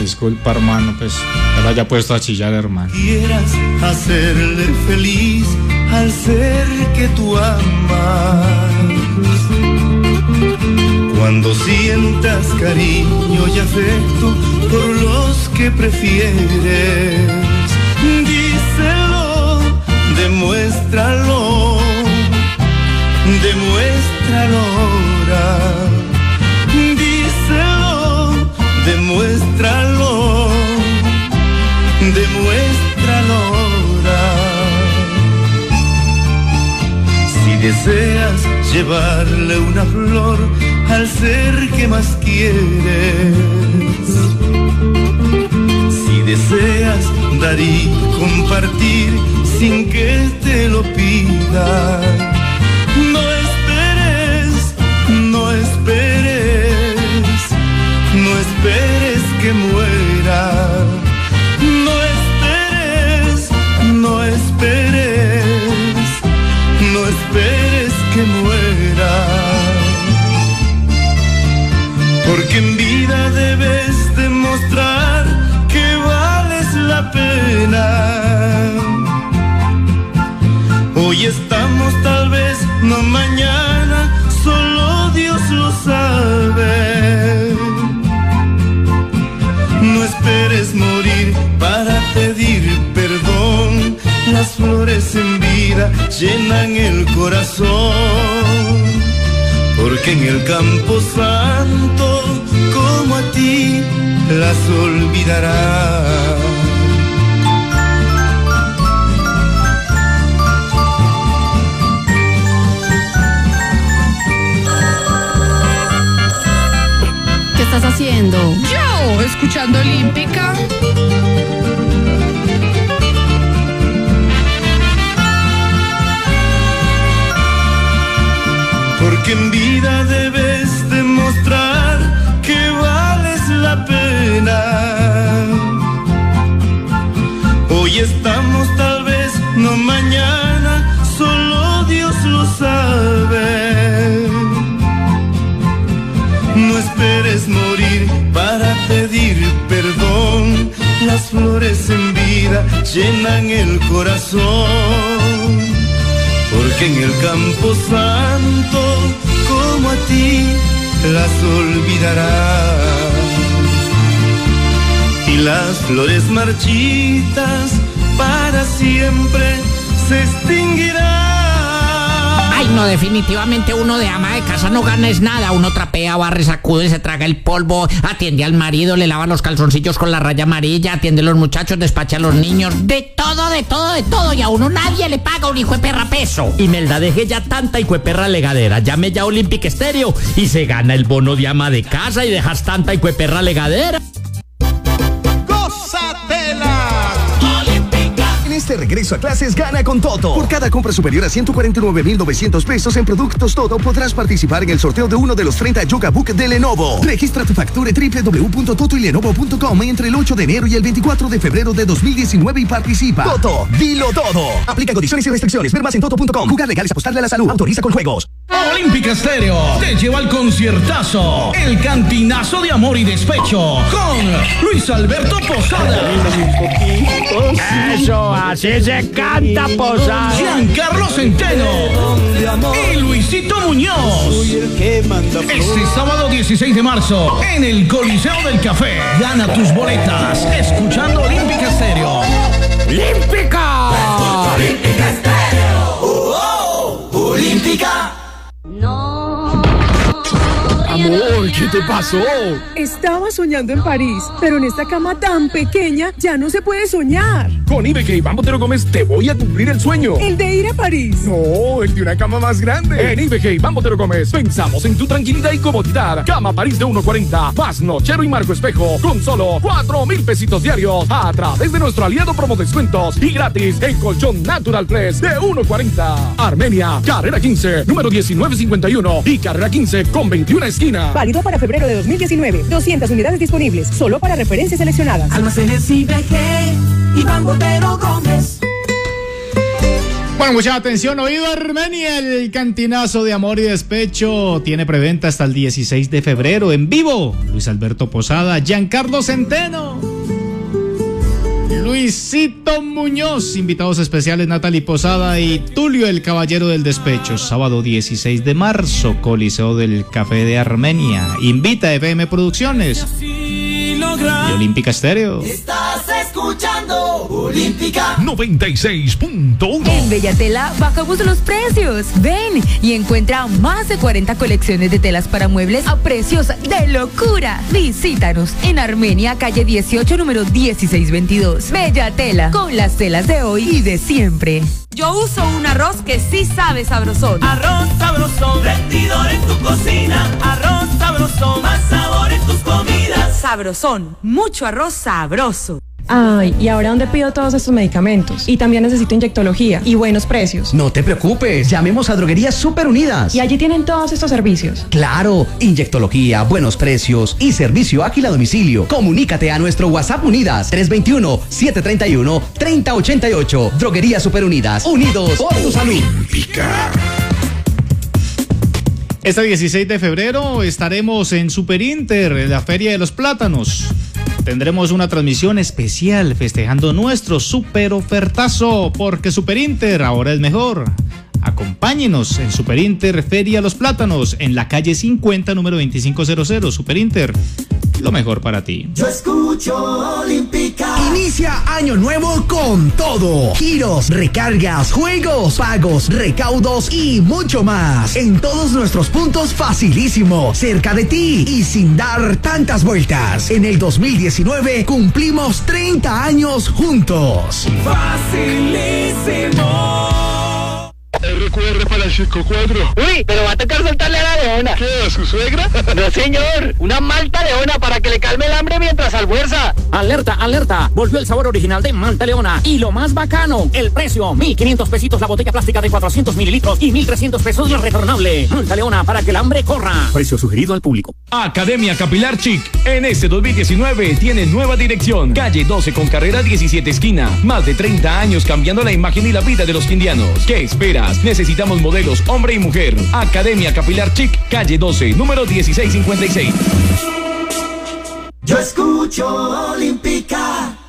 Disculpa, hermano, pues ya lo haya puesto a chillar, hermano. Quieras hacerle feliz al ser que tú amas. Cuando sientas cariño y afecto por los que prefieres, díselo, demuéstralo, demuéstralo ahora. Díselo, demuéstralo, demuéstralo deseas llevarle una flor al ser que más quieres, si deseas dar y compartir sin que te lo pida, Hoy estamos tal vez, no mañana, solo Dios lo sabe. No esperes morir para pedir perdón. Las flores en vida llenan el corazón. Porque en el campo santo, como a ti, las olvidará. Estás haciendo? Yo, escuchando Olímpica. Porque en vida debes demostrar que vales la pena. Hoy estamos tal vez, no mañana, llenan el corazón. Porque en el campo santo, como a ti, las olvidará. Y las flores marchitas para siempre se extinguirán. Ay, no, definitivamente uno de ama de casa no gana es nada. Uno trapea, barre, sacude, se traga el polvo, atiende al marido, le lava los calzoncillos con la raya amarilla, atiende a los muchachos, despacha a los niños. De todo, de todo, de todo. Y a uno nadie le paga un hijo de perra peso. Imelda, deje ya tanta perra legadera. Llame ya Olympic Stereo y se gana el bono de ama de casa y dejas tanta perra legadera. Regreso a clases gana con Toto. Por cada compra superior a 149,900 pesos en productos Toto podrás participar en el sorteo de uno de los 30 Yoga Book de Lenovo. Registra tu factura en www.totoylenovo.com entre el 8 de enero y el 24 de febrero de 2019 y participa. Toto, dilo todo. Aplica condiciones y restricciones. Ver más en toto.com. Jugar legal es apostarle a la salud. Autoriza con juegos. Olímpica Estéreo te lleva al conciertazo, el cantinazo de amor y despecho con Luis Alberto Posada. Eso, así se canta, Posada. Giancarlo Centeno y Luisito Muñoz. Este sábado 16 de marzo en el Coliseo del Café. Gana tus boletas escuchando Olímpica Estéreo. ¡Olímpica! Olímpica Estéreo. Olímpica. Amor, ¿Qué te pasó? Estaba soñando en París, pero en esta cama tan pequeña ya no se puede soñar. Con IBK Iván Botero Gómez te voy a cumplir el sueño. ¿El de ir a París? No, el de una cama más grande. En IBK Iván Botero Gómez pensamos en tu tranquilidad y comodidad. Cama París de 1.40, más nochero y marco espejo, con solo 4 mil pesitos diarios a través de nuestro aliado promo descuentos y gratis en colchón Natural Press de 1.40. Armenia, carrera 15, número 1951 y carrera 15 con 21 Válido para febrero de 2019. 200 unidades disponibles, solo para referencias seleccionadas. Almacenes IBG, Iván Botero Gómez. Bueno, mucha atención, oído Armenia, el cantinazo de amor y despecho tiene preventa hasta el 16 de febrero en vivo. Luis Alberto Posada, Giancarlo Centeno, Luisito Muñoz, invitados especiales Natalie Posada y Tulio el Caballero del Despecho, sábado 16 de marzo, Coliseo del Café de Armenia. Invita FM Producciones y Olímpica Estéreo. Escuchando Olímpica 96.1. En Bellatela bajamos los precios. Ven y encuentra más de 40 colecciones de telas para muebles a precios de locura. Visítanos en Armenia, calle 18, número 1622. Bellatela, con las telas de hoy y de siempre. Yo uso un arroz que sí sabe sabrosón. Arroz sabrosón, rendidor en tu cocina. Arroz sabrosón, más sabor en tus comidas. Sabrosón, mucho arroz sabroso. Ay, ¿y ahora dónde pido todos estos medicamentos? Y también necesito inyectología y buenos precios. No te preocupes, llamemos a Droguerías Super Unidas. Y allí tienen todos estos servicios. Claro, inyectología, buenos precios y servicio ágil a domicilio. Comunícate a nuestro WhatsApp Unidas 321-731-3088. Droguerías Super Unidas, unidos por tu salud. Este 16 de febrero estaremos en Super Inter, en la Feria de los Plátanos. Tendremos una transmisión especial festejando nuestro super ofertazo, porque Super Inter ahora es mejor. Acompáñenos en Super Inter Feria Los Plátanos, en la calle 50, número 2500. Super Inter, lo mejor para ti. Yo escucho Olímpica. Inicia año nuevo con todo. Giros, recargas, juegos, pagos, recaudos y mucho más. En todos nuestros puntos facilísimo, cerca de ti y sin dar tantas vueltas. En el 2019 cumplimos 30 años juntos. Facilísimo. RQR para el Chico 4. Uy, pero va a tocar soltarle a la leona. ¿Qué? ¿A su suegra? No, señor. Una malta leona para que le calme el hambre mientras almuerza. Alerta, alerta. Volvió el sabor original de Malta Leona. Y lo más bacano, el precio. 1.500 pesitos la botella plástica de 400 mililitros y 1.300 pesos la retornable. Malta Leona para que el hambre corra. Precio sugerido al público. Academia Capilar Chic. En este 2019 tiene nueva dirección. Calle 12 con carrera 17 esquina. Más de 30 años cambiando la imagen y la vida de los quindianos. ¿Qué Necesitamos modelos hombre y mujer. Academia Capilar Chic, calle 12, número 1656. Yo escucho Olímpica.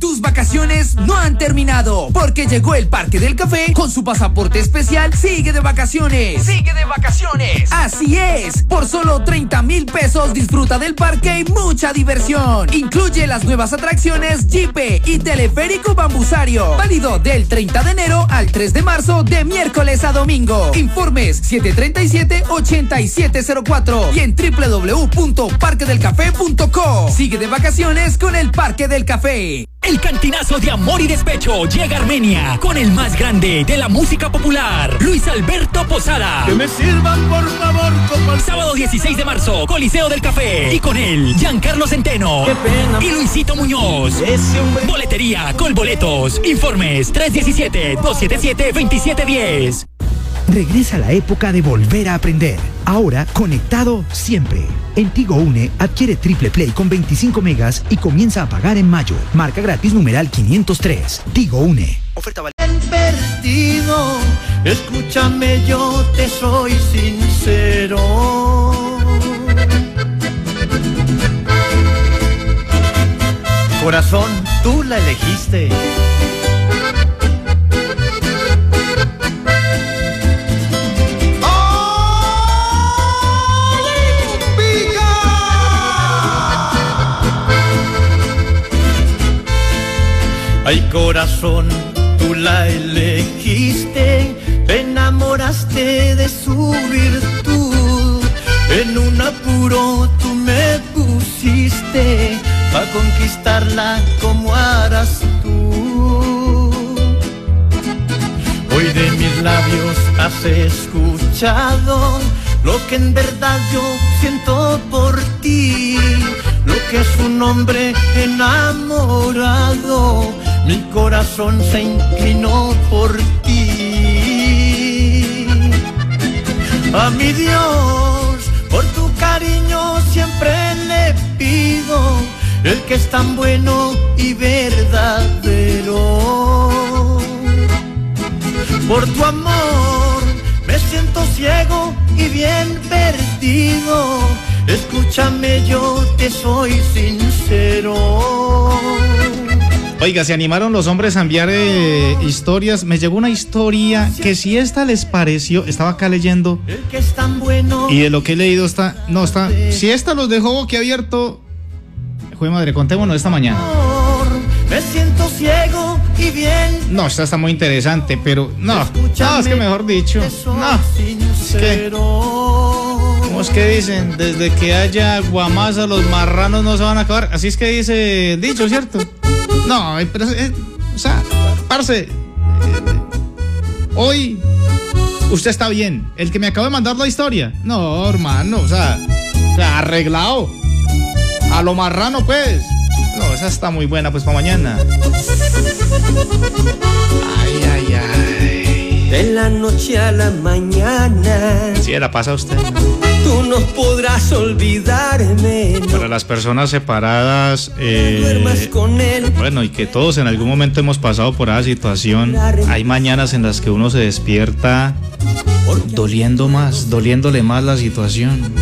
Tus vacaciones no han terminado porque llegó el Parque del Café con su pasaporte especial Sigue de vacaciones. Sigue de vacaciones. Así es. Por solo 30 mil pesos disfruta del parque y mucha diversión. Incluye las nuevas atracciones Jeep y Teleférico Bambusario. Válido del 30 de enero al 3 de marzo de miércoles a domingo. Informes 737-8704 y en www.parquedelcafé.co. Sigue de vacaciones con el Parque del Café. El cantinazo de amor y despecho llega a Armenia con el más grande de la música popular, Luis Alberto Posada. Que me sirvan, por favor, como el Sábado 16 de marzo, Coliseo del Café. Y con él, Giancarlo Centeno. Qué pena. Y Luisito Muñoz. Ese hombre. Boletería con boletos. Informes 317-277-2710. Regresa la época de volver a aprender. Ahora conectado siempre. En Tigo Une adquiere Triple Play con 25 megas y comienza a pagar en mayo. Marca gratis numeral 503. Tigo Une. Oferta perdido. Escúchame, yo te soy sincero. Corazón, tú la elegiste. Ay corazón, tú la elegiste, te enamoraste de su virtud. En una apuro tú me pusiste pa conquistarla como harás tú. Hoy de mis labios has escuchado lo que en verdad yo siento por ti, lo que es un hombre enamorado. Mi corazón se inclinó por ti. A mi Dios, por tu cariño siempre le pido el que es tan bueno y verdadero. Por tu amor me siento ciego y bien perdido. Escúchame, yo te soy sincero. Oiga, se animaron los hombres a enviar eh, historias. Me llegó una historia que si esta les pareció, estaba acá leyendo El que es tan bueno y de lo que he leído está, no está. Si esta los dejó boquiabierto, Jue madre, contémonos esta mañana. me siento ciego y bien No, esta está muy interesante, pero no, no, es que mejor dicho, no, es que, ¿cómo es que dicen? Desde que haya guamasa los marranos no se van a acabar, así es que dice dicho, ¿cierto? No, pero, eh, o sea, parce, eh, hoy usted está bien, el que me acaba de mandar la historia, no, hermano, o sea, arreglado, a lo marrano pues, no, esa está muy buena pues para mañana. Ay, ay, ay. De la noche a la mañana. Sí, la pasa usted. Tú no podrás olvidarme. No Para las personas separadas, eh, duermas con él. bueno, y que todos en algún momento hemos pasado por esa situación, hay mañanas en las que uno se despierta doliendo más, doliéndole más la situación,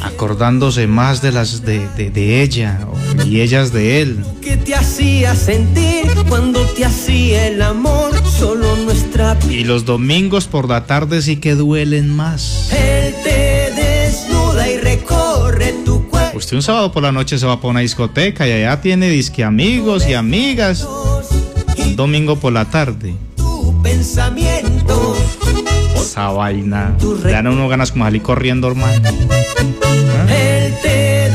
acordándose más de las de, de- de ella y ellas de él. que te hacía sentir cuando te hacía el amor. Solo nuestra. Y los domingos por la tarde sí que duelen más. Él te desnuda y recorre tu cuerpo. Usted un sábado por la noche se va para una discoteca y allá tiene disque amigos y amigas. Un domingo por la tarde. Tu pensamiento. Esa vaina. Le dan a uno ganas como salir corriendo, hermano. Él te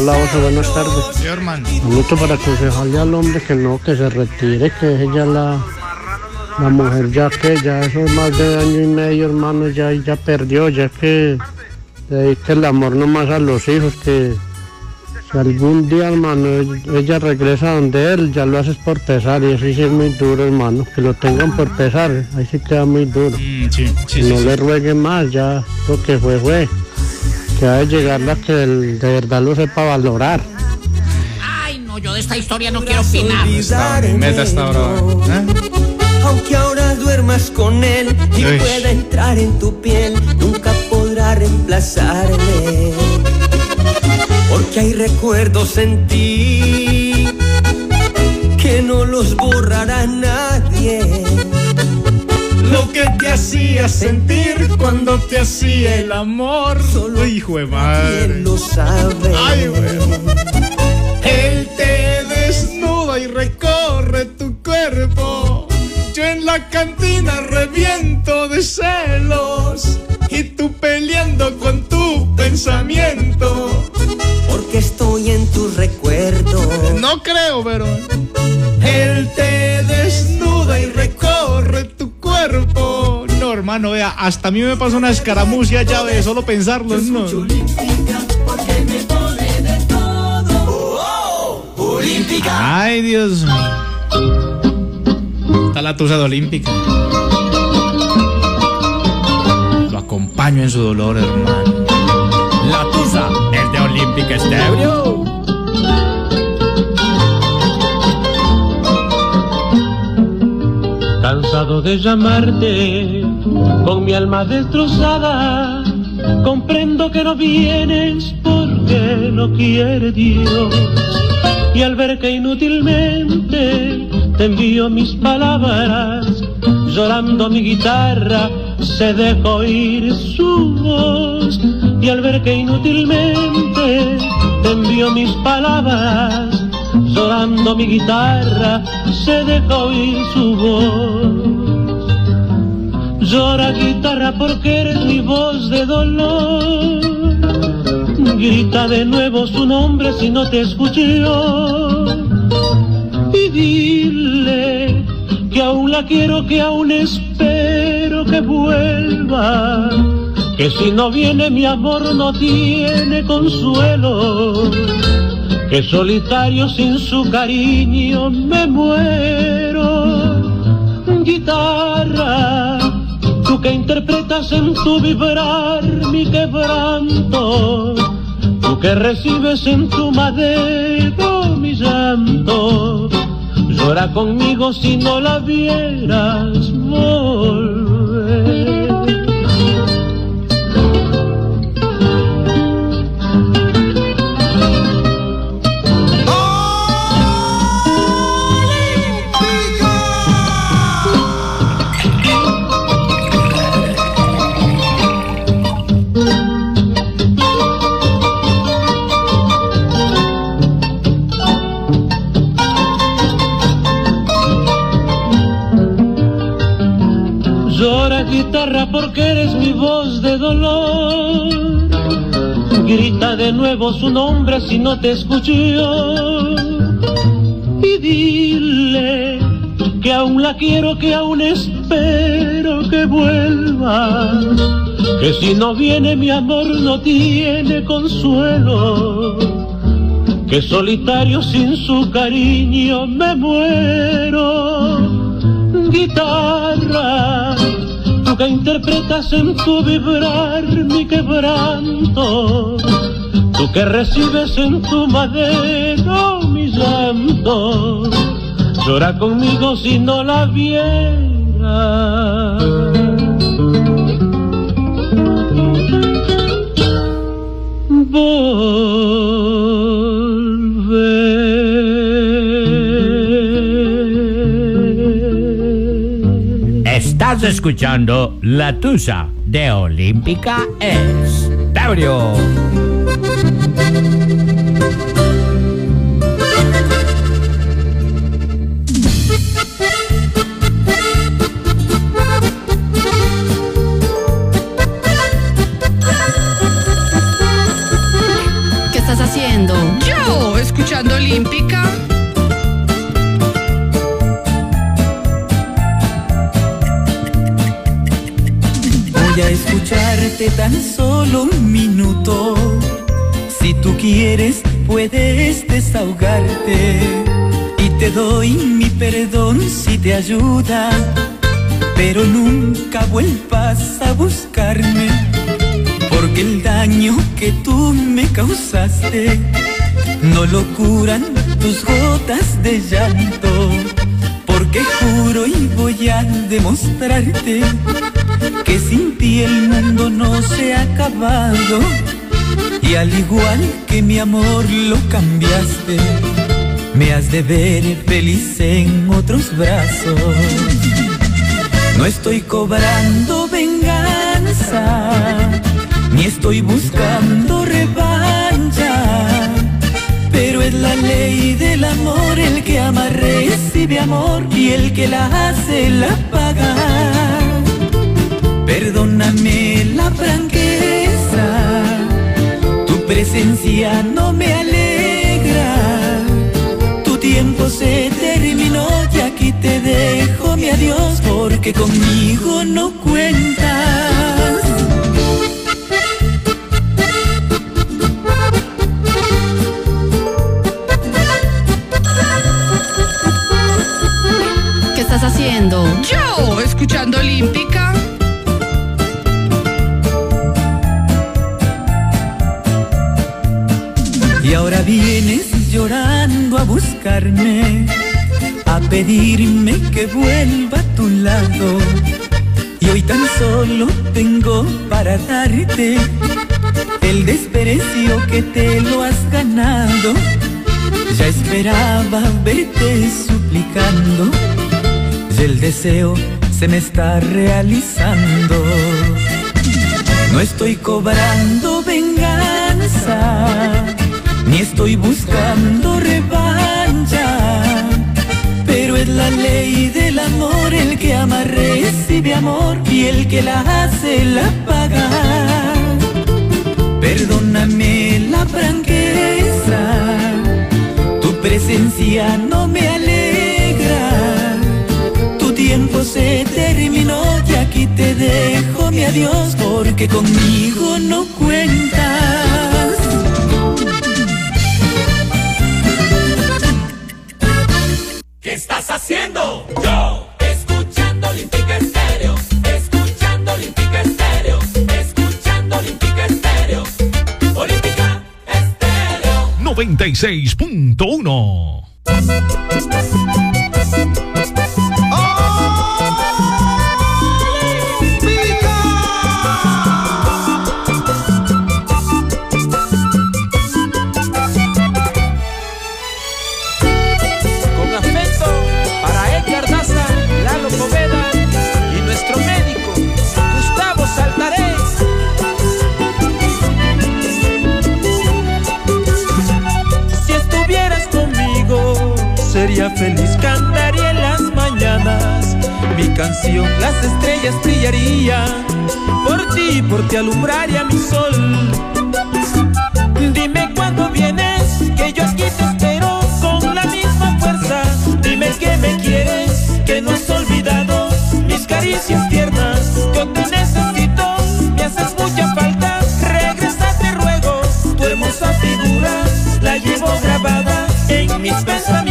Hola, José, buenas tardes. Sí, hermano. Bonito para aconsejarle al hombre que no, que se retire, que ella la, la mujer ya que ya eso es más de año y medio, hermano, ya, ya perdió, ya que dedique el amor nomás a los hijos, que si algún día, hermano, ella regresa donde él, ya lo haces por pesar y eso sí es muy duro, hermano, que lo tengan por pesar, ahí sí queda muy duro. Mm, sí, sí, no le ruegue más, ya lo que fue fue. Que ha de llegar la que el- de verdad lo sepa valorar. Ay, no, yo de esta historia no quiero opinar. Meta esta hora. Aunque ahora duermas con él y Uy. pueda entrar en tu piel, nunca podrá reemplazarme. Porque hay recuerdos en ti que no los borrará nadie. Que te hacía sentir cuando te hacía el amor, solo hijo de madre. lo sabe. Ay, Él te desnuda y recorre tu cuerpo. Yo en la cantina reviento de celos. Y tú peleando con tu pensamiento. Porque estoy en tus recuerdos. No creo, pero. Él te cuerpo. No, hermano, vea, hasta a mí me pasa una escaramucia ya de solo pensarlo. No. Ay, Dios mío. Está la tusa de Olímpica. Lo acompaño en su dolor, hermano. La tusa, el de Olímpica Estéreo. De llamarte con mi alma destrozada, comprendo que no vienes porque no quiere Dios. Y al ver que inútilmente te envío mis palabras, llorando mi guitarra se deja oír su voz. Y al ver que inútilmente te envío mis palabras, llorando mi guitarra se deja oír su voz. Llora guitarra porque eres mi voz de dolor. Grita de nuevo su nombre si no te escucho. Y dile que aún la quiero, que aún espero que vuelva. Que si no viene mi amor no tiene consuelo. Que solitario sin su cariño me muero. Guitarra, tú que interpretas en tu vibrar mi quebranto, tú que recibes en tu madero mi llanto, llora conmigo si no la vieras volver. Porque eres mi voz de dolor. Grita de nuevo su nombre si no te escucho. Y dile que aún la quiero, que aún espero que vuelva. Que si no viene mi amor no tiene consuelo. Que solitario sin su cariño me muero guitarra, que interpretas en tu vibrar mi quebranto, tú que recibes en tu madero mi llanto, llora conmigo si no la vieras. Estás escuchando La Tusa de Olímpica Estéreo. Y te doy mi perdón si te ayuda. Pero nunca vuelvas a buscarme. Porque el daño que tú me causaste no lo curan tus gotas de llanto. Porque juro y voy a demostrarte que sin ti el mundo no se ha acabado. Y al igual que mi amor lo cambiaste, me has de ver feliz en otros brazos. No estoy cobrando venganza, ni estoy buscando revancha. Pero es la ley del amor, el que ama recibe amor y el que la hace la paga. Perdóname la franqueza, presencia no me alegra. Tu tiempo se terminó y aquí te dejo mi adiós porque conmigo no cuentas. ¿Qué estás haciendo? Yo, escuchando Olímpica. Y ahora vienes llorando a buscarme, a pedirme que vuelva a tu lado. Y hoy tan solo tengo para darte el desprecio que te lo has ganado. Ya esperaba verte suplicando y el deseo se me está realizando. No estoy cobrando venganza, ni estoy buscando revancha, pero es la ley del amor, el que ama recibe amor y el que la hace la paga. Perdóname la franqueza, tu presencia no me alegra. Tu tiempo se terminó y aquí te dejo mi adiós porque conmigo no cuentas. 96.1. feliz, cantaría en las mañanas. Mi canción, las estrellas brillarían. Por ti, por ti alumbraría mi sol. Dime cuándo vienes, que yo aquí te espero con la misma fuerza. Dime que me quieres, que no has olvidado mis caricias tiernas. Yo te necesito, me haces mucha falta. Regresa, te ruego, tu hermosa figura la llevo grabada en mis pensamientos.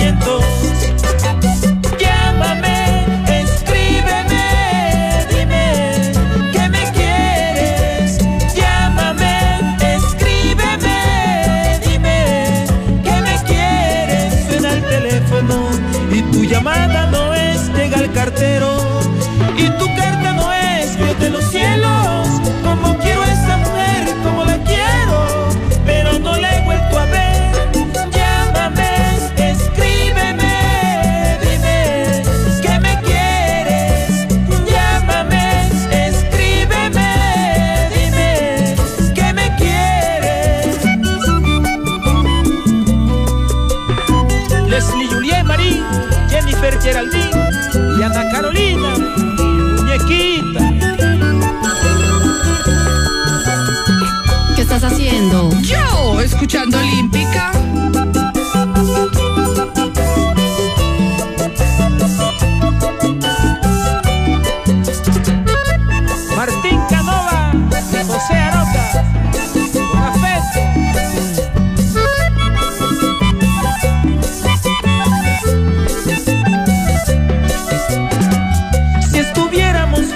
Yo, escuchando Olímpica. Martín Canova, José Arota,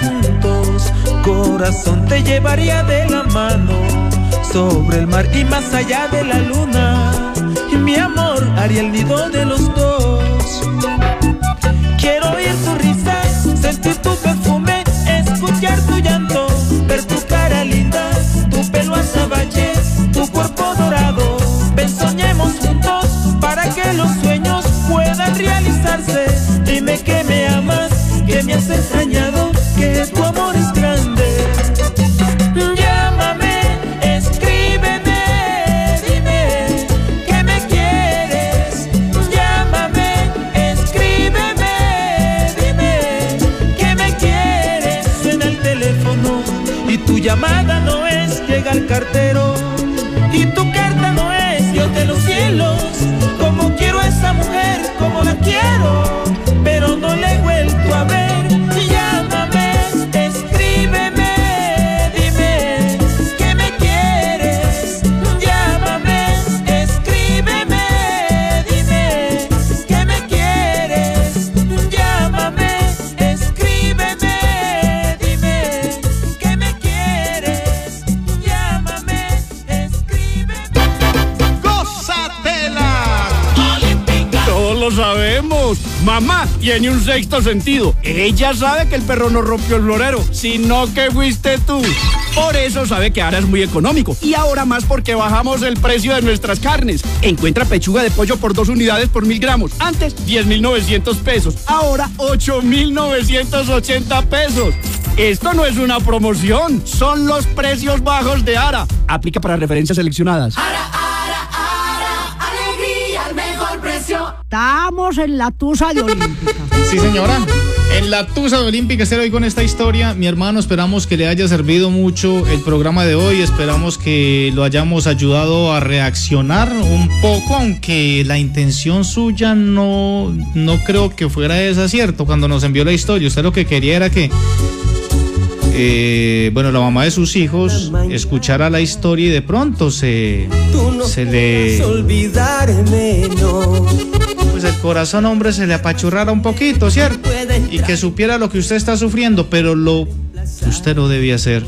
juntos, corazón te llevaría de la mano sobre el mar y más allá de la luna. Y mi amor haría el nido de los dos. Quiero oír tu risa, sentir tu cartero. Tiene un sexto sentido. Ella sabe que el perro no rompió el florero, sino que fuiste tú. Por eso sabe que ahora es muy económico. Y ahora más porque bajamos el precio de nuestras carnes. Encuentra pechuga de pollo por dos unidades por mil gramos. Antes, 10,900 pesos. Ahora, 8,980 pesos. Esto no es una promoción, son los precios bajos de Ara. Aplica para referencias seleccionadas. Al Estamos en la Tusa de Olímpica. Sí, señora. En la Tusa de Olímpica estar hoy con esta historia, mi hermano, esperamos que le haya servido mucho el programa de hoy, esperamos que lo hayamos ayudado a reaccionar un poco, aunque la intención suya no, no creo que fuera esa, ¿cierto? Cuando nos envió la historia, usted lo que quería era que, eh, bueno, la mamá de sus hijos escuchara la historia y de pronto se, se le... olvidarme, no. Pues el corazón, hombre, se le apachurrara un poquito, ¿cierto? Y que supiera lo que usted está sufriendo, pero lo usted no debía hacer.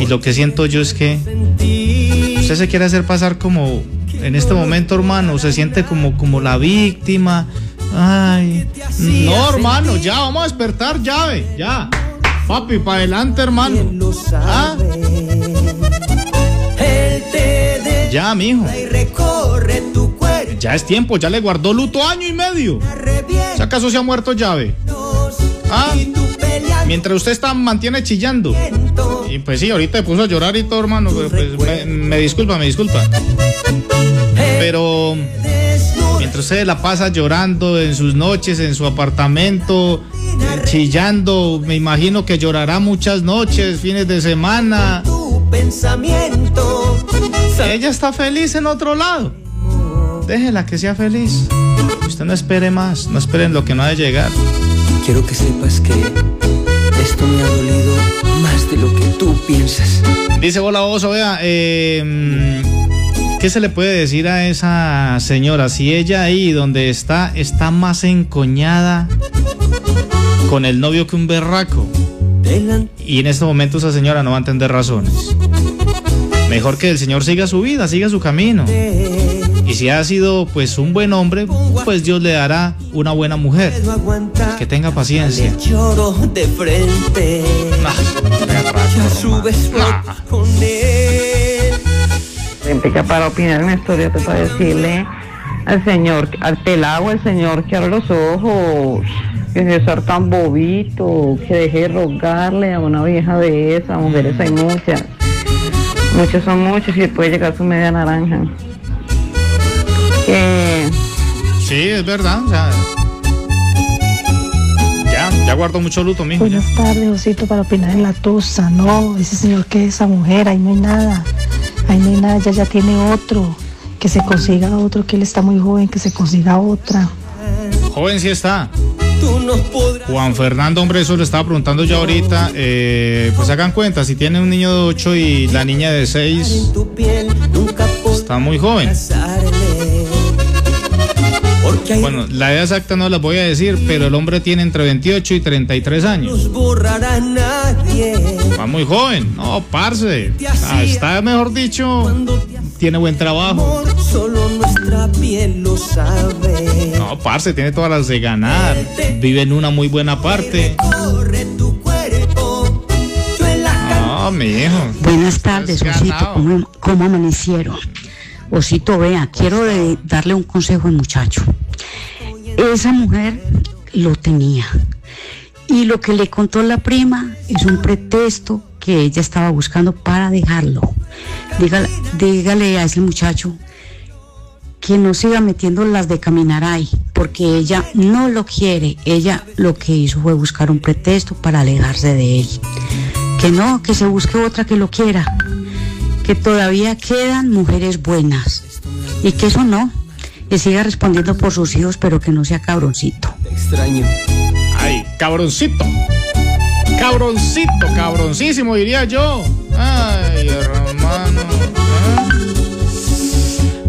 Y lo que siento yo es que usted se quiere hacer pasar como, en este momento, hermano, se siente como, como la víctima. Ay, no, hermano, ya, vamos a despertar, llave, ya. Papi, para adelante, hermano. ¿Ah? Ya, mijo. Ya es tiempo, ya le guardó luto año y medio. ¿Si acaso se ha muerto llave? ¿Ah? Mientras usted está, mantiene chillando. Y pues sí, ahorita se puso a llorar y todo, hermano. Pues, pues, me, me disculpa, me disculpa. Pero mientras usted la pasa llorando en sus noches, en su apartamento, chillando, me imagino que llorará muchas noches, fines de semana. Pensamiento. Ella está feliz en otro lado. Déjela que sea feliz. Usted no espere más, no espere en lo que no ha de llegar. Quiero que sepas que esto me ha dolido más de lo que tú piensas. Dice, hola Oso, vea, eh, mm, ¿qué se le puede decir a esa señora? Si ella ahí donde está está más encoñada con el novio que un berraco. Y en este momento esa señora no va a entender razones. Mejor que el señor siga su vida, siga su camino. Y si ha sido pues un buen hombre, pues Dios le dará una buena mujer. Que tenga paciencia. De frente. Él. Olímpica para opinar una historia, te para decirle al señor, al pelado, al señor que abra los ojos, que de ser tan bobito, que deje de rogarle a una vieja de esas, mujeres hay muchas, muchos son muchos y puede llegar su media naranja. Sí, es verdad. o sea, ya, ya guardo mucho luto, mijo. ya. Buenas tardes, Osito, para opinar en la tusa. No, ese señor que es esa mujer, ahí no hay nada. Ahí no hay nada, ella ya tiene otro. Que se consiga otro, que él está muy joven, que se consiga otra. Joven sí está. Juan Fernando, hombre, eso le estaba preguntando yo ahorita. Eh, pues hagan cuenta, si tiene un niño de 8 y la niña de 6, está muy joven. Bueno, la edad exacta no la voy a decir, pero el hombre tiene entre 28 y 33 años. Nadie. Va muy joven. No, parce. Ah, está, mejor dicho, tiene buen trabajo. Solo nuestra piel lo sabe. No, parce, tiene todas las de ganar. Vive en una muy buena parte. No, mi hijo. Buenas tardes, Osito. ¿Cómo, cómo amanecieron? Osito, vea, quiero de- darle un consejo al muchacho. Esa mujer lo tenía. Y lo que le contó la prima es un pretexto que ella estaba buscando para dejarlo. Dígale, a ese muchacho que no siga metiendo las de caminar ahí, porque ella no lo quiere. Ella lo que hizo fue buscar un pretexto para alejarse de él. Que no, que se busque otra que lo quiera. Que todavía quedan mujeres buenas. Y que eso no. Que siga respondiendo por sus hijos, pero que no sea cabroncito. Extraño. Ay, cabroncito. Cabroncito, cabroncísimo, diría yo. Ay, hermano. ¿ah?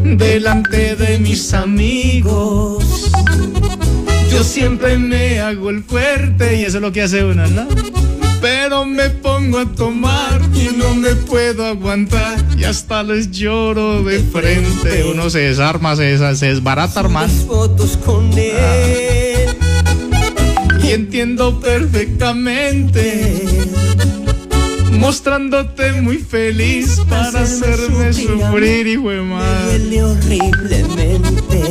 Delante de mis amigos. Yo siempre me hago el fuerte y eso es lo que hace uno, ¿no? Pero me pongo a tomar y no me puedo aguantar y hasta les lloro de frente. Uno se desarma, se, se desbarata, hermano. Fotos con él. Y entiendo perfectamente. Mostrándote muy feliz para hacerme sufrir, hijo de madre. Horriblemente.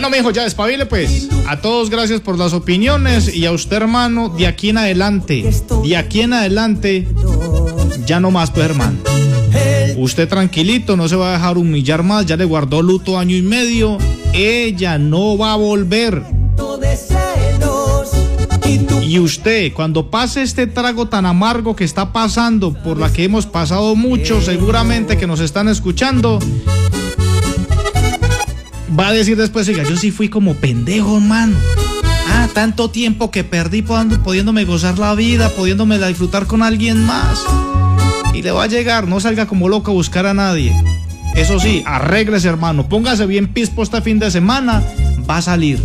Bueno, mijo, ya despabile pues. A todos gracias por las opiniones y a usted, hermano, de aquí en adelante, de aquí en adelante, Ya no más, pues hermano. Usted tranquilito, no se va a dejar humillar más, ya le guardó luto año y medio. Ella no va a volver. Y usted, cuando pase este trago tan amargo que está pasando, por la que hemos pasado mucho, seguramente que nos están escuchando, va a decir después, oiga, yo sí fui como pendejo, hermano. Ah, tanto tiempo que perdí pudiéndome gozar la vida, pudiéndome la disfrutar con alguien más. Y le va a llegar, no salga como loco a buscar a nadie. Eso sí, arréglese, hermano. Póngase bien pispo este fin de semana. Va a salir.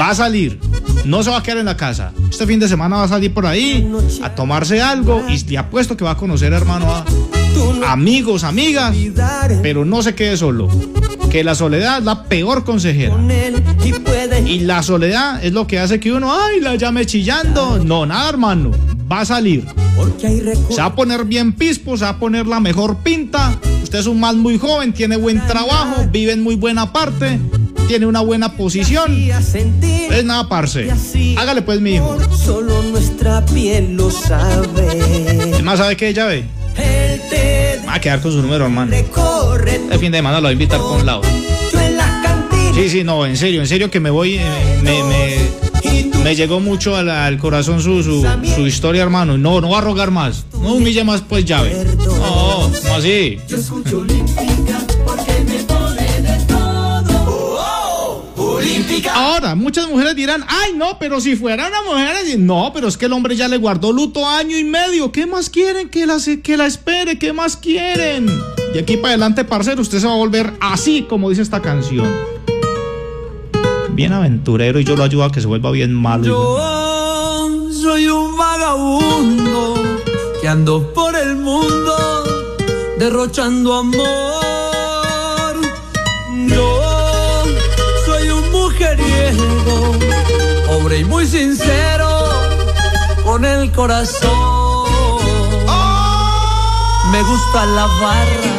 Va a salir. No se va a quedar en la casa. Este fin de semana va a salir por ahí a tomarse algo y le apuesto que va a conocer, hermano, a amigos, amigas, pero no se quede solo. Que la soledad es la peor consejera. Y la soledad es lo que hace que uno, ay, la llame chillando. No, nada, hermano. Va a salir. Se va a poner bien pispo, se va a poner la mejor pinta. Usted es un man muy joven, tiene buen trabajo, vive en muy buena parte, tiene una buena posición. Es nada, parce. Hágale pues, mi hijo. Solo nuestra piel lo sabe. Es más, ¿sabe qué, ya ve? A quedar con su número, hermano. El fin de semana lo voy a invitar las cantinas. Sí, sí, no, en serio, en serio que me voy, eh, me, me, me llegó mucho al, corazón su, su, su historia, hermano. No, no va a rogar más. No humille más, pues, llave. No, ¿cómo así? Ahora, muchas mujeres dirán, ay, no, pero si fuera una mujer, así". no, pero es que el hombre ya le guardó luto año y medio. ¿Qué más quieren que la, que la espere? ¿Qué más quieren? Y aquí para adelante, parcero, usted se va a volver así como dice esta canción. Bien aventurero y yo lo ayudo a que se vuelva bien malo. Yo soy un vagabundo que ando por el mundo derrochando amor. Y muy sincero, con el corazón. Me gusta la barra,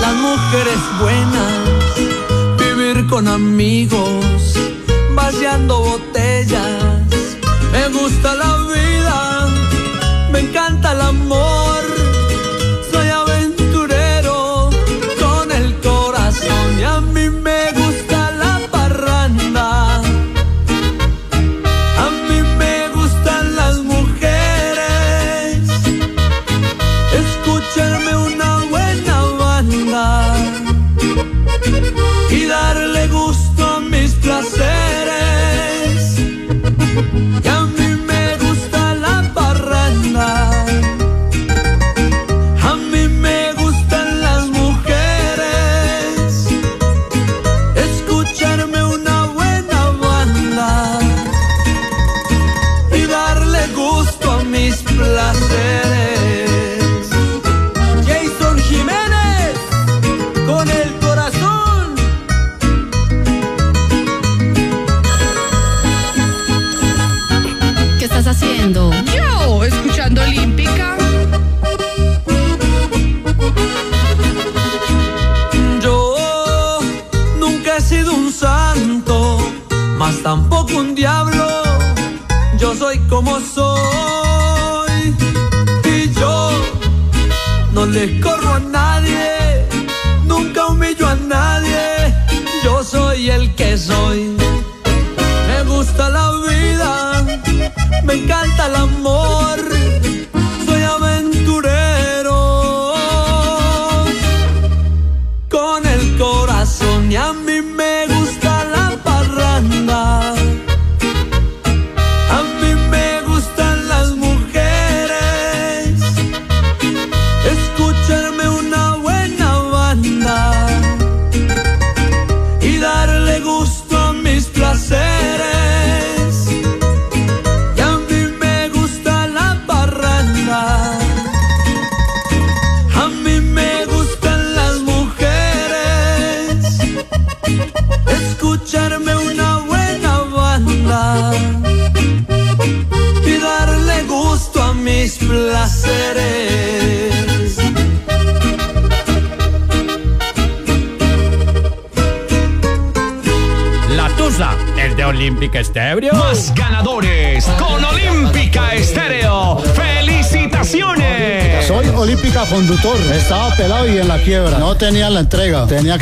las mujeres buenas, vivir con amigos, vaciando botellas. Me gusta la vida, me encanta el amor.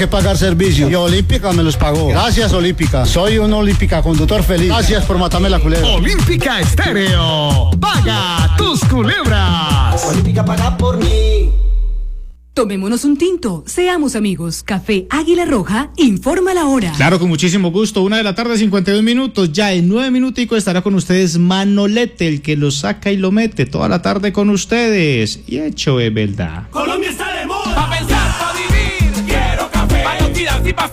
Que pagar servicio. Y Olímpica me los pagó. Gracias, Olímpica. Soy un Olímpica conductor feliz. Gracias por matarme la culebra. Olímpica Estéreo. Paga tus culebras. Olímpica paga por mí. Tomémonos un tinto, seamos amigos. Café Águila Roja, informa la hora. Claro, con muchísimo gusto. Una de la tarde, 52 minutos. Ya en nueve minuticos estará con ustedes Manolete, el que lo saca y lo mete toda la tarde con ustedes. Y hecho es verdad.